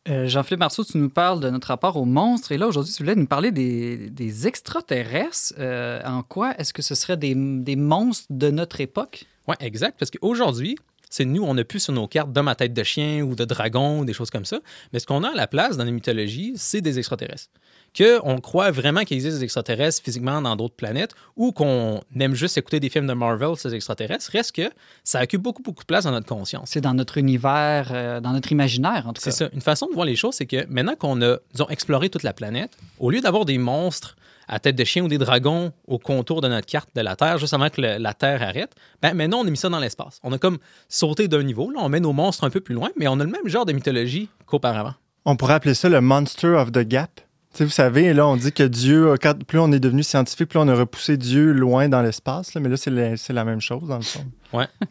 Euh, Jean-Philippe Marceau, tu nous parles de notre rapport aux monstres. Et là, aujourd'hui, tu voulais nous parler des, des extraterrestres. Euh, en quoi est-ce que ce serait des, des monstres de notre époque? Oui, exact. Parce qu'aujourd'hui, c'est nous, on n'a plus sur nos cartes d'hommes à tête de chien ou de dragon ou des choses comme ça. Mais ce qu'on a à la place dans les mythologies, c'est des extraterrestres. Qu'on croit vraiment qu'il existe des extraterrestres physiquement dans d'autres planètes ou qu'on aime juste écouter des films de Marvel, ces extraterrestres, reste que ça occupe beaucoup, beaucoup de place dans notre conscience. C'est dans notre univers, euh, dans notre imaginaire, en tout cas. C'est ça. Une façon de voir les choses, c'est que maintenant qu'on a, disons, exploré toute la planète, au lieu d'avoir des monstres à tête de chien ou des dragons au contour de notre carte de la Terre, juste avant que le- la Terre arrête, ben maintenant, on a mis ça dans l'espace. On a comme sauté d'un niveau. Là, on met nos monstres un peu plus loin, mais on a le même genre de mythologie qu'auparavant. On pourrait appeler ça le Monster of the Gap. Vous savez, là, on dit que Dieu, quand, plus on est devenu scientifique, plus on a repoussé Dieu loin dans l'espace. là, Mais là, c'est la, c'est la même chose, dans le fond.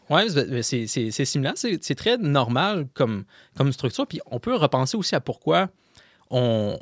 Oui, c'est c'est- c'est similaire. C'est c'est très normal comme, comme structure. Puis on peut repenser aussi à pourquoi on.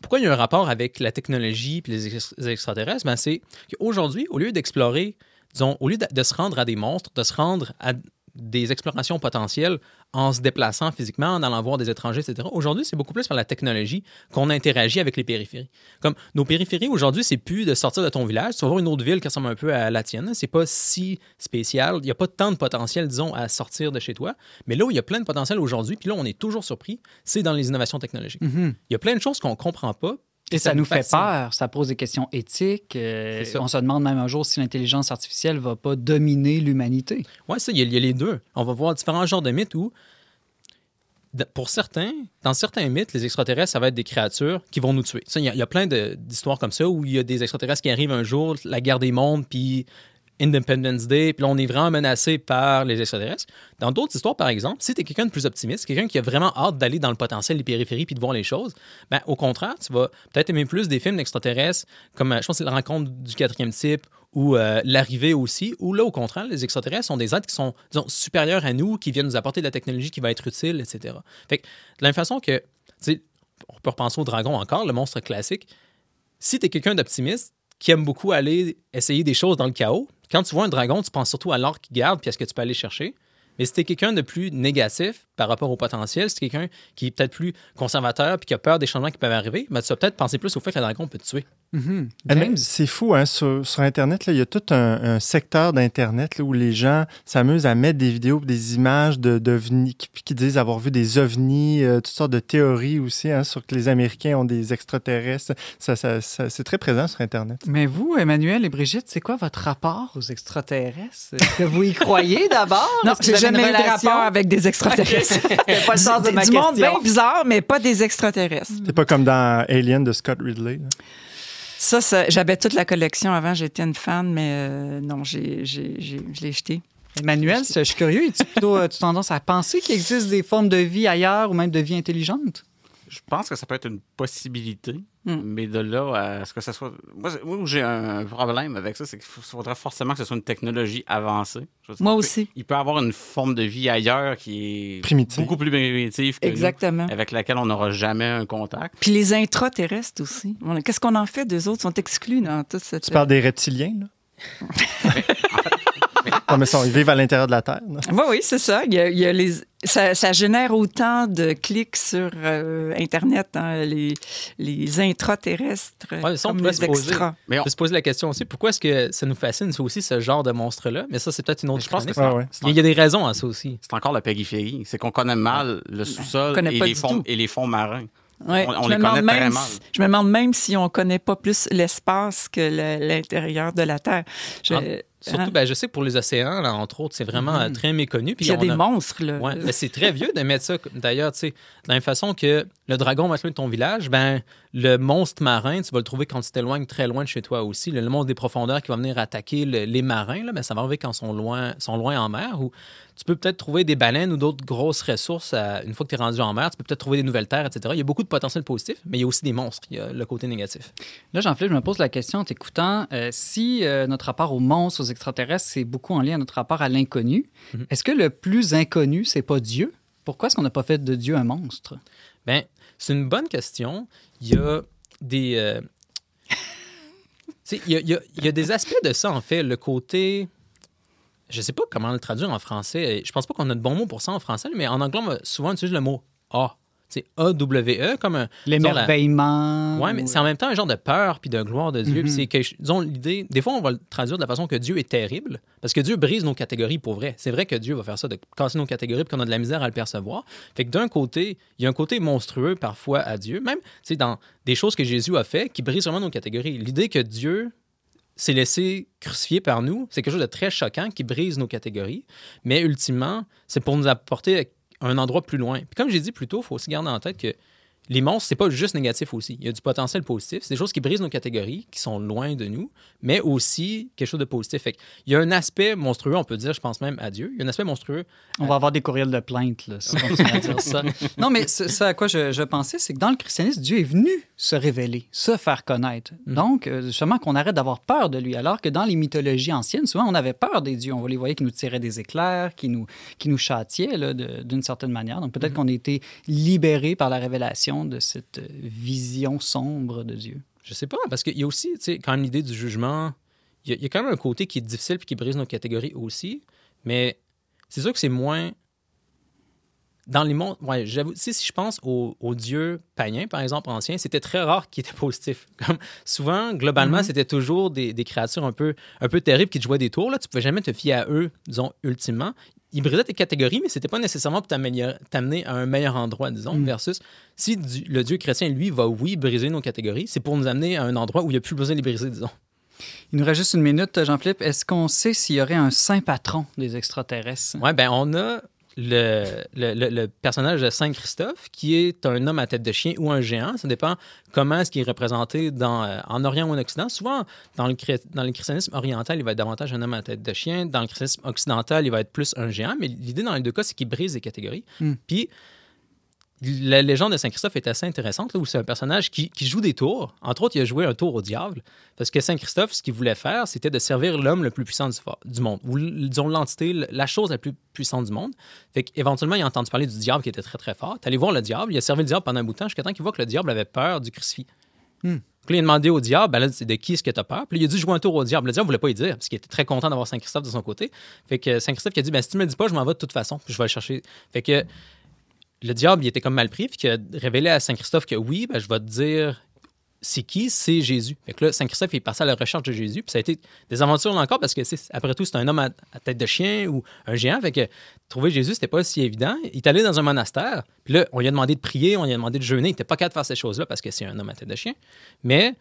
Pourquoi il y a un rapport avec la technologie et les, ex- les extraterrestres? Ben, c'est qu'aujourd'hui, au lieu d'explorer, disons, au lieu de se rendre à des monstres, de se rendre à des explorations potentielles en se déplaçant physiquement, en allant voir des étrangers, etc. Aujourd'hui, c'est beaucoup plus par la technologie qu'on interagit avec les périphéries. Comme nos périphéries aujourd'hui, c'est plus de sortir de ton village. Tu vas voir une autre ville qui ressemble un peu à la tienne. C'est pas si spécial. Il n'y a pas tant de potentiel, disons, à sortir de chez toi. Mais là où il y a plein de potentiel aujourd'hui, puis là, on est toujours surpris, c'est dans les innovations technologiques. Mhm. Il y a plein de choses qu'on comprend pas. Et ça nous fait peur, ça pose des questions éthiques. euh, on se demande même un jour si l'intelligence artificielle va pas dominer l'humanité. Oui, ça, il y, a, il y a les deux. On va voir différents genres de mythes où pour certains, dans certains mythes, les extraterrestres, ça va être des créatures qui vont nous tuer. Il y, a- il y a plein d'histoires comme ça où il y a des extraterrestres qui arrivent un jour, la guerre des mondes, puis Independence Day, puis là, on est vraiment menacé par les extraterrestres. Dans d'autres histoires, par exemple, si tu es quelqu'un de plus optimiste, quelqu'un qui a vraiment hâte d'aller dans le potentiel des périphéries puis de voir les choses, ben, au contraire, tu vas peut-être aimer plus des films d'extraterrestres, comme euh, je pense c'est La rencontre du quatrième type ou euh, L'arrivée aussi, où là, au contraire, les extraterrestres sont des êtres qui sont, disons, supérieurs à nous, qui viennent nous apporter de la technologie qui va être utile, etc. Fait que, de la même façon que, on peut repenser au dragon encore, le monstre classique. Si tu es quelqu'un d'optimiste, qui aime beaucoup aller essayer des choses dans le chaos, quand tu vois un dragon, tu penses surtout à l'or qu'il garde puis à ce que tu peux aller chercher. Mais si tu es quelqu'un de plus négatif par rapport au potentiel, si tu quelqu'un qui est peut-être plus conservateur puis qui a peur des changements qui peuvent arriver, ben, tu vas peut-être penser plus au fait que le dragon peut te tuer. Mhm. James? C'est fou, hein, sur, sur Internet, là, il y a tout un, un secteur d'Internet où les gens s'amusent à mettre des vidéos, des images de, d'ovnis, qui, qui disent avoir vu des ovnis, euh, toutes sortes de théories aussi hein, sur que les Américains ont des extraterrestres. Ça, ça- ça- c'est très présent sur Internet. Mais vous, Emmanuel et Brigitte, c'est quoi votre rapport aux extraterrestres? Est-ce que vous y croyez (laughs) d'abord? Non, j'ai jamais eu de rapport avec des extraterrestres. (laughs) C'était pas le sens de (laughs) Du- ma du monde bien bizarre, mais pas des extraterrestres. C'est pas comme dans Alien de Scott Ridley. là. Ça, ça- j'avais toute la collection avant, j'étais une fan, mais euh, non, j'ai, j'ai- j'ai- je l'ai jeté. Emmanuel, je suis curieux. Es-tu plutôt as-tu tendance à penser qu'il existe des formes de vie ailleurs ou même de vie intelligente? Je pense que ça peut être une possibilité, Hmm. mais de là à ce que ça soit. Moi, où j'ai un problème avec ça, c'est qu'il faudrait forcément que ce soit une technologie avancée. Dire, Moi aussi. Il peut y avoir une forme de vie ailleurs qui est Primitive. beaucoup plus primitive que nous, Exactement. avec laquelle on n'aura jamais un contact. Puis les intraterrestres aussi. Qu'est-ce qu'on en fait d'eux autres? Ils sont exclus dans toute cette... Tu parles des reptiliens, là? (laughs) Non, mais ça, ils vivent à l'intérieur de la Terre. Oui, oui, c'est ça. Il y a, il y a les, ça. ça génère autant de clics sur euh, Internet, hein, les, les intraterrestres, Ouais, ça, on comme les se poser. extras. Mais On on- peut se poser la question aussi, pourquoi est-ce que ça nous fascine, c'est aussi ce genre de monstre-là? Mais ça, c'est peut-être une autre je pense que Ouais, Il y a des raisons à ça aussi. c'est encore la périphérie. C'est qu'on connaît mal le sous-sol et les, fonds, tout. et les fonds marins. Ouais. On- on je, les me demande connaît très mal. si- je me demande même si on connaît pas plus l'espace que le- l'intérieur de la Terre. Je- Ah, Surtout, hein? ben, je sais que pour les océans, là, entre autres, c'est vraiment euh, très méconnu. Puis il y a des monstres, là. Ouais, mais c'est très vieux de mettre ça. D'ailleurs, tu sais, de la même façon que le dragon va de ton village, ben le monstre marin, tu vas le trouver quand tu t'éloignes très loin de chez toi aussi. Le, le monstre des profondeurs qui va venir attaquer le- les marins, là, ben, ça va arriver quand ils sont loin, sont loin en mer. Ou tu peux peut-être trouver des baleines ou d'autres grosses ressources à- une fois que tu es rendu en mer. Tu peux peut-être trouver des nouvelles terres, etc. Il y a beaucoup de potentiel positif, mais il y a aussi des monstres. Il y a le côté négatif. Là, Jean-Philippe, je me pose la question en t'écoutant. euh, si euh, notre rapport aux monstres, aux extraterrestres, c'est beaucoup en lien à notre rapport à l'inconnu, Mhm. est-ce que le plus inconnu, c'est pas Dieu? Pourquoi est-ce qu'on n'a pas fait de Dieu un monstre? Ben, c'est une bonne question. Il y a des. euh, il y a, il y a- il y a des aspects de ça, en fait. Le côté. Je sais pas comment le traduire en français. Je pense pas qu'on a de bons mots pour ça en français, mais en anglais, on va souvent utiliser le mot A. C'est A-W-E, comme un. disons, la- L'émerveillement. Ouais, mais c'est en même temps un genre de peur puis de gloire de Dieu. Mhm. C'est que, disons, l'idée, des fois, on va le traduire de la façon que Dieu est terrible, parce que Dieu brise nos catégories pour vrai. C'est vrai que Dieu va faire ça, de casser nos catégories, puis qu'on a de la misère à le percevoir. Fait que d'un côté, il y a un côté monstrueux parfois à Dieu, même, dans des choses que Jésus a fait qui brisent vraiment nos catégories. L'idée que Dieu s'est laissé crucifier par nous, c'est quelque chose de très choquant qui brise nos catégories, mais ultimement, c'est pour nous apporter un endroit plus loin. Comme j'ai dit plus tôt, il faut aussi garder en tête que les monstres, c'est pas juste négatif aussi. Il y a du potentiel positif. C'est des choses qui brisent nos catégories, qui sont loin de nous, mais aussi quelque chose de positif. Fait il y a un aspect monstrueux, on peut dire, je pense même à Dieu. Il y a un aspect monstrueux. On va avoir des courriels de plainte, là, si on à dire ça. (laughs) Non, mais ce, ce à quoi je, je pensais, c'est que dans le christianisme, Dieu est venu se révéler, se faire connaître. Mm. Donc, euh, justement, qu'on arrête d'avoir peur de lui. Alors que dans les mythologies anciennes, souvent, on avait peur des dieux. On les voyait qui nous tiraient des éclairs, qui nous, qui nous châtiaient d'une certaine manière. Donc, peut-être qu'on a été libérés par la révélation de cette euh, vision sombre de Dieu? Je sais pas, parce qu'il y a aussi, tu sais, quand même l'idée du jugement, il y, a, il y a quand même un côté qui est difficile puis qui brise nos catégories aussi, mais c'est sûr que c'est moins. Dans les mondes, ouais, j'avoue, si je pense aux, dieux païens, par exemple, anciens, c'était très rare qu'ils étaient positifs. (laughs) Comme souvent, globalement, Mhm. c'était toujours des, des créatures un peu, un peu terribles qui te jouaient des tours. Là. Tu pouvais jamais te fier à eux, disons, ultimement. Ils brisaient tes catégories, mais c'était pas nécessairement pour t'amener à un meilleur endroit, disons, Mhm. versus si du- le Dieu chrétien, lui, va, oui, briser nos catégories, c'est pour nous amener à un endroit où il n'y a plus besoin de les briser, disons. Il nous reste juste une minute, Jean-Philippe. Est-ce qu'on sait s'il y aurait un saint patron des extraterrestres? Ouais, ben on a le, le- le- le personnage de Saint Christophe, qui est un homme à tête de chien ou un géant. Ça dépend comment est-ce qu'il est représenté dans, euh, en Orient ou en Occident. Souvent, dans le, dans le christianisme oriental, il va être davantage un homme à tête de chien. Dans le christianisme occidental, il va être plus un géant. Mais l'idée dans les deux cas, c'est qu'il brise les catégories. Hmm. Puis, la légende de Saint-Christophe est assez intéressante, là, où c'est un personnage qui, qui joue des tours. Entre autres, il a joué un tour au diable. Parce que Saint-Christophe, ce qu'il voulait faire, c'était de servir l'homme le plus puissant du, monde, ou disons l'entité, la chose la plus puissante du monde. Fait qu'éventuellement, il a entendu parler du diable qui était très très fort. Allé voir le diable, il a servi le diable pendant un bout de temps jusqu'à temps qu'il voit que le diable avait peur du crucifix. Hmm. Puis là, il a demandé au diable, ben là, c'est de qui est-ce que tu as peur? Puis là, il a dû jouer un tour au diable. Le diable ne voulait pas y dire, parce qu'il était très content d'avoir Saint-Christophe de son côté. Fait que Saint-Christophe qui a dit, ben, si tu me le dis pas, je m'en vais de toute façon, puis je vais le chercher. Fait que le diable, il était comme mal pris, puis qui a révélé à Saint-Christophe que oui, ben, je vais te dire c'est qui, c'est Jésus. Fait que là, Saint-Christophe il est passé à la recherche de Jésus, puis ça a été des aventures encore, parce que après tout, c'est un homme à, tête de chien ou un géant, fait que trouver Jésus, c'était pas si évident. Il est allé dans un monastère, puis là, on lui a demandé de prier, on lui a demandé de jeûner, il était pas capable de faire ces choses-là parce que c'est un homme à tête de chien. Mais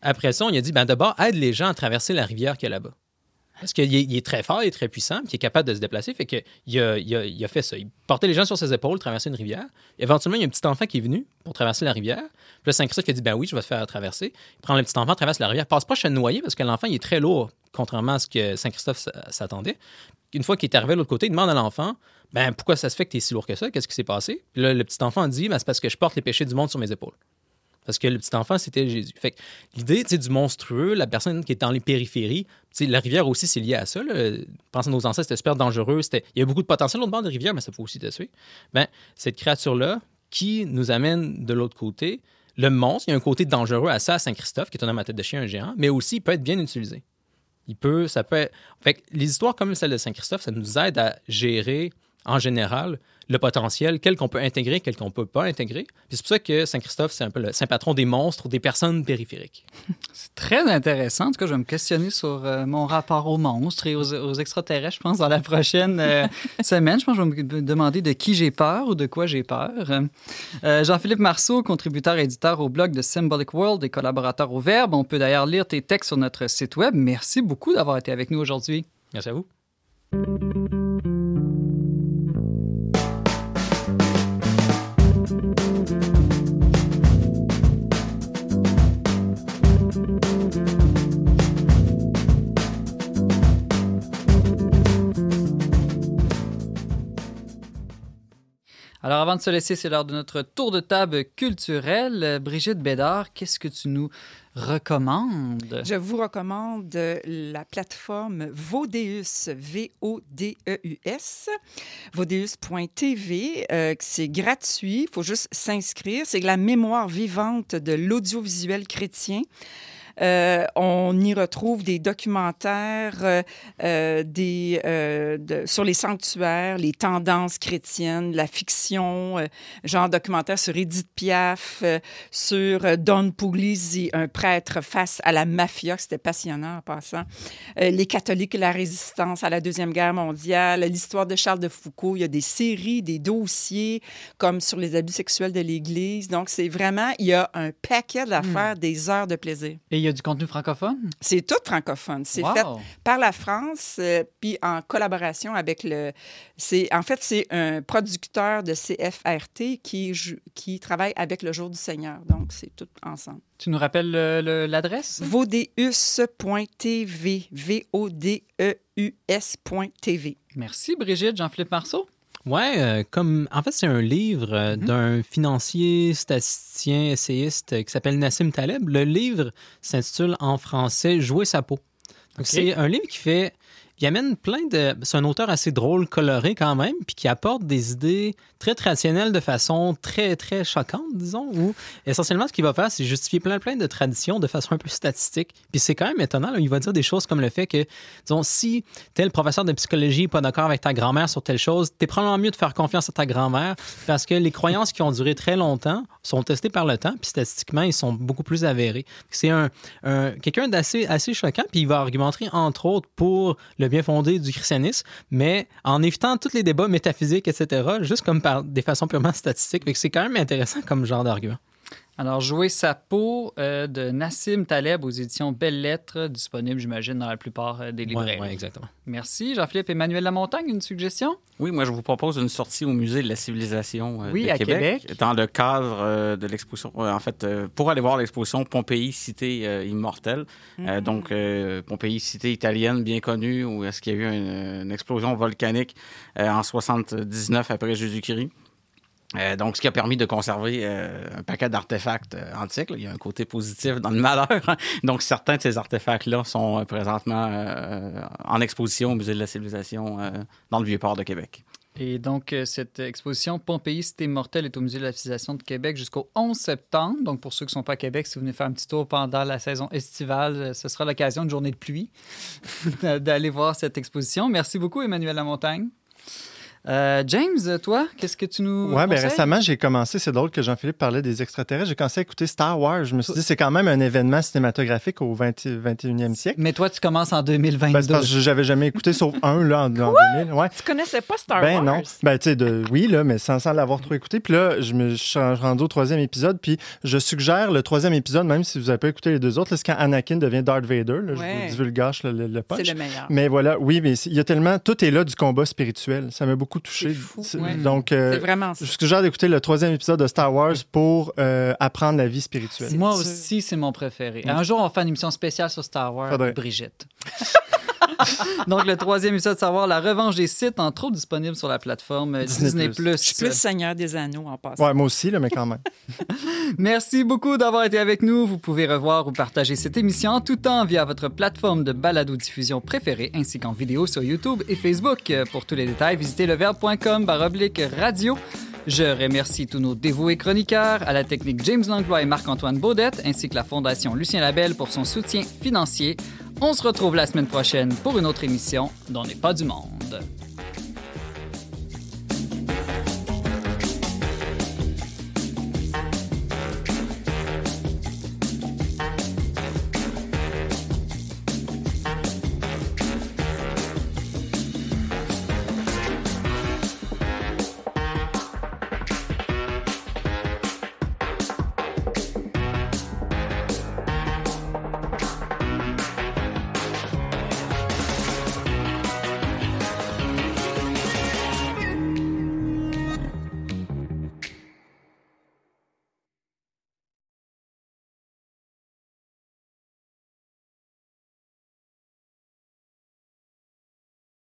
après ça, on lui a dit, ben d'abord, aide les gens à traverser la rivière qu'il y a là-bas. Parce qu'il est, très fort, il est très puissant, puis il est capable de se déplacer. Fait que il a, il a- fait ça. Il portait les gens sur ses épaules, traverser une rivière. Éventuellement, il y a un petit enfant qui est venu pour traverser la rivière. Puis là, Saint-Christophe a dit Ben oui, je vais te faire traverser. Il prend le petit enfant, traverse la rivière, passe pas chez le noyer parce que l'enfant, il est très lourd, contrairement à ce que Saint-Christophe s'attendait. Une fois qu'il est arrivé de l'autre côté, il demande à l'enfant Ben pourquoi ça se fait que tu es si lourd que ça? Qu'est-ce qui s'est passé? Puis là, le petit enfant dit Ben c'est parce que je porte les péchés du monde sur mes épaules. Parce que le petit enfant, c'était Jésus. Fait l'idée du monstrueux, la personne qui est dans les périphéries, la rivière aussi, c'est lié à ça. Là. Pensez à nos ancêtres, c'était super dangereux. Il y a beaucoup de potentiel l'autre bord de la rivière, mais ça peut aussi te tuer. Ben, cette créature-là qui nous amène de l'autre côté, le monstre, il y a un côté dangereux à ça, à Saint-Christophe, qui est un homme à tête de chien, un géant, mais aussi il peut être bien utilisé. Il peut, ça peut être- Fait que les histoires comme celle de Saint-Christophe, ça nous aide à gérer, en général, le potentiel, quel qu'on peut intégrer, quel qu'on peut pas intégrer. Puis c'est pour ça que Saint-Christophe, c'est un peu le saint patron des monstres ou des personnes périphériques. (laughs) C'est très intéressant. En tout cas, je vais me questionner sur euh, mon rapport aux monstres et aux, aux extraterrestres, je pense, dans la prochaine euh, (laughs) semaine. Je pense que je vais me demander de qui j'ai peur ou de quoi j'ai peur. Euh, Jean-Philippe Marceau, contributeur et éditeur au blog de Symbolic World et collaborateur au Verbe. On peut d'ailleurs lire tes textes sur notre site web. Merci beaucoup d'avoir été avec nous aujourd'hui. Merci à vous. Alors, avant de se laisser, c'est l'heure de notre tour de table culturel. Euh, Brigitte Bédard, qu'est-ce que tu nous recommandes? Je vous recommande euh, la plateforme Vodeus, V-O-D-E-U-S, vodeus.tv. euh, que c'est gratuit, il faut juste s'inscrire. C'est la mémoire vivante de l'audiovisuel chrétien. Euh, on y retrouve des documentaires euh, euh, des, de- sur les sanctuaires, les tendances chrétiennes, la fiction, genre documentaire sur Edith Piaf, sur Don Puglisi, un prêtre face à la mafia, c'était passionnant en passant. Les catholiques et la résistance à la Deuxième Guerre mondiale, l'histoire de Charles de Foucault. Il y a des séries, des dossiers comme sur les abus sexuels de l'Église. Donc, c'est vraiment, il y a un paquet d'affaires, des heures de plaisir. Et y a du contenu francophone? C'est tout francophone. C'est Wow. fait par la France, euh, puis en collaboration avec le. C'est en fait c'est un producteur de CFRT qui qui travaille avec le Jour du Seigneur. Donc c'est tout ensemble. Tu nous rappelles le- le- l'adresse? Vodeus.tv. V O D E U S.tv. Merci, Brigitte. Jean-Philippe Marceau? Ouais, euh, comme en fait, c'est un livre euh, d'un financier, statisticien, essayiste euh, qui s'appelle Nassim Taleb. Le livre s'intitule en français Jouer sa peau. Donc, c'est un livre qui fait. Il amène plein de. C'est un auteur assez drôle, coloré quand même, puis qui apporte des idées très traditionnelles de façon très, très choquante, disons, où essentiellement ce qu'il va faire, c'est justifier plein, plein de traditions de façon un peu statistique. Puis c'est quand même étonnant, il va dire des choses comme le fait que, disons, si tel professeur de psychologie n'est pas d'accord avec ta grand-mère sur telle chose, t'es probablement mieux de faire confiance à ta grand-mère parce que les croyances qui ont duré très longtemps sont testées par le temps, puis statistiquement, ils sont beaucoup plus avérés. C'est un- quelqu'un d'assez assez choquant, puis il va argumenter, entre autres, pour le bien fondé du christianisme, mais en évitant tous les débats métaphysiques, etc., juste comme par des façons purement statistiques. C'est quand même intéressant comme genre d'argument. Alors, Jouer sa peau euh, de Nassim Taleb aux éditions Belles Lettres, disponible, j'imagine, dans la plupart euh, des librairies. Ouais, exactement. Merci. Jean-Philippe Emmanuel Lamontagne, une suggestion? Oui, moi, je vous propose une sortie au Musée de la civilisation euh, Oui, de à Québec, Québec. dans le cadre euh, de l'exposition, euh, en fait, euh, pour aller voir l'exposition Pompéi, cité euh, immortelle. Euh, donc, euh, Pompéi, cité italienne bien connue, où est-ce qu'il y a eu une, une explosion volcanique euh, en 79 après Jésus-Christ. Euh, donc, ce qui a permis de conserver euh, un paquet d'artefacts euh, antiques. Il y a un côté positif dans le malheur. donc, certains de ces artefacts-là sont euh, présentement en exposition au Musée de la civilisation dans le Vieux-Port de Québec. Et donc, cette exposition Pompéi, Cité mortelle est au Musée de la civilisation de Québec jusqu'au 11 septembre. Donc, pour ceux qui ne sont pas à Québec, si vous venez faire un petit tour pendant la saison estivale, ce sera l'occasion, une journée de pluie, (laughs) d'aller voir cette exposition. Merci beaucoup, Emmanuel Lamontagne. Euh, James, toi, qu'est-ce que tu nous Ouais, ben conseilles? récemment, j'ai commencé, c'est drôle que Jean-Philippe parlait des extraterrestres, j'ai commencé à écouter Star Wars. Je me suis dit, c'est quand même un événement cinématographique au 20 21e siècle. Mais toi, tu commences en 2022. Ben, parce que j'avais jamais écouté sauf un là, en, en 2000. Ouais. Tu connaissais pas Star ben Wars? non. Ben tu sais, de- oui, là, mais sans, sans l'avoir trop écouté. Puis là, je me je suis rendu au troisième épisode. Puis je suggère le troisième épisode, même si vous n'avez pas écouté les deux autres. C'est quand Anakin devient Darth Vader. là, Ouais. Je vous divulgage le, le, le punch. C'est le meilleur. Mais voilà, oui, mais il y a tellement. Tout est là du combat spirituel. Ça m'a beaucoup touché. C'est fou, C'est- ouais. Donc, euh, C'est vraiment ça. je suggère d'écouter le troisième épisode de Star Wars pour euh, apprendre la vie spirituelle. Moi sûr. aussi, c'est mon préféré. Un jour, on va faire une émission spéciale sur Star Wars Faudrait. avec Brigitte. (laughs) (laughs) Donc, le troisième épisode de savoir la revanche des sites, entre autres disponible sur la plateforme euh, Disney+. Je suis plus Seigneur des Anneaux en passant. Ouais, moi aussi, là, mais quand même. (laughs) Merci beaucoup d'avoir été avec nous. Vous pouvez revoir ou partager cette émission en tout temps via votre plateforme de balado-diffusion préférée ainsi qu'en vidéo sur YouTube et Facebook. Pour tous les détails, visitez leverbe.com baroblique radio. Je remercie tous nos dévoués chroniqueurs, à la technique James Langlois et Marc-Antoine Baudette, ainsi que la Fondation Lucien Labelle pour son soutien financier. On se retrouve la semaine prochaine pour une autre émission dont n'est pas du monde.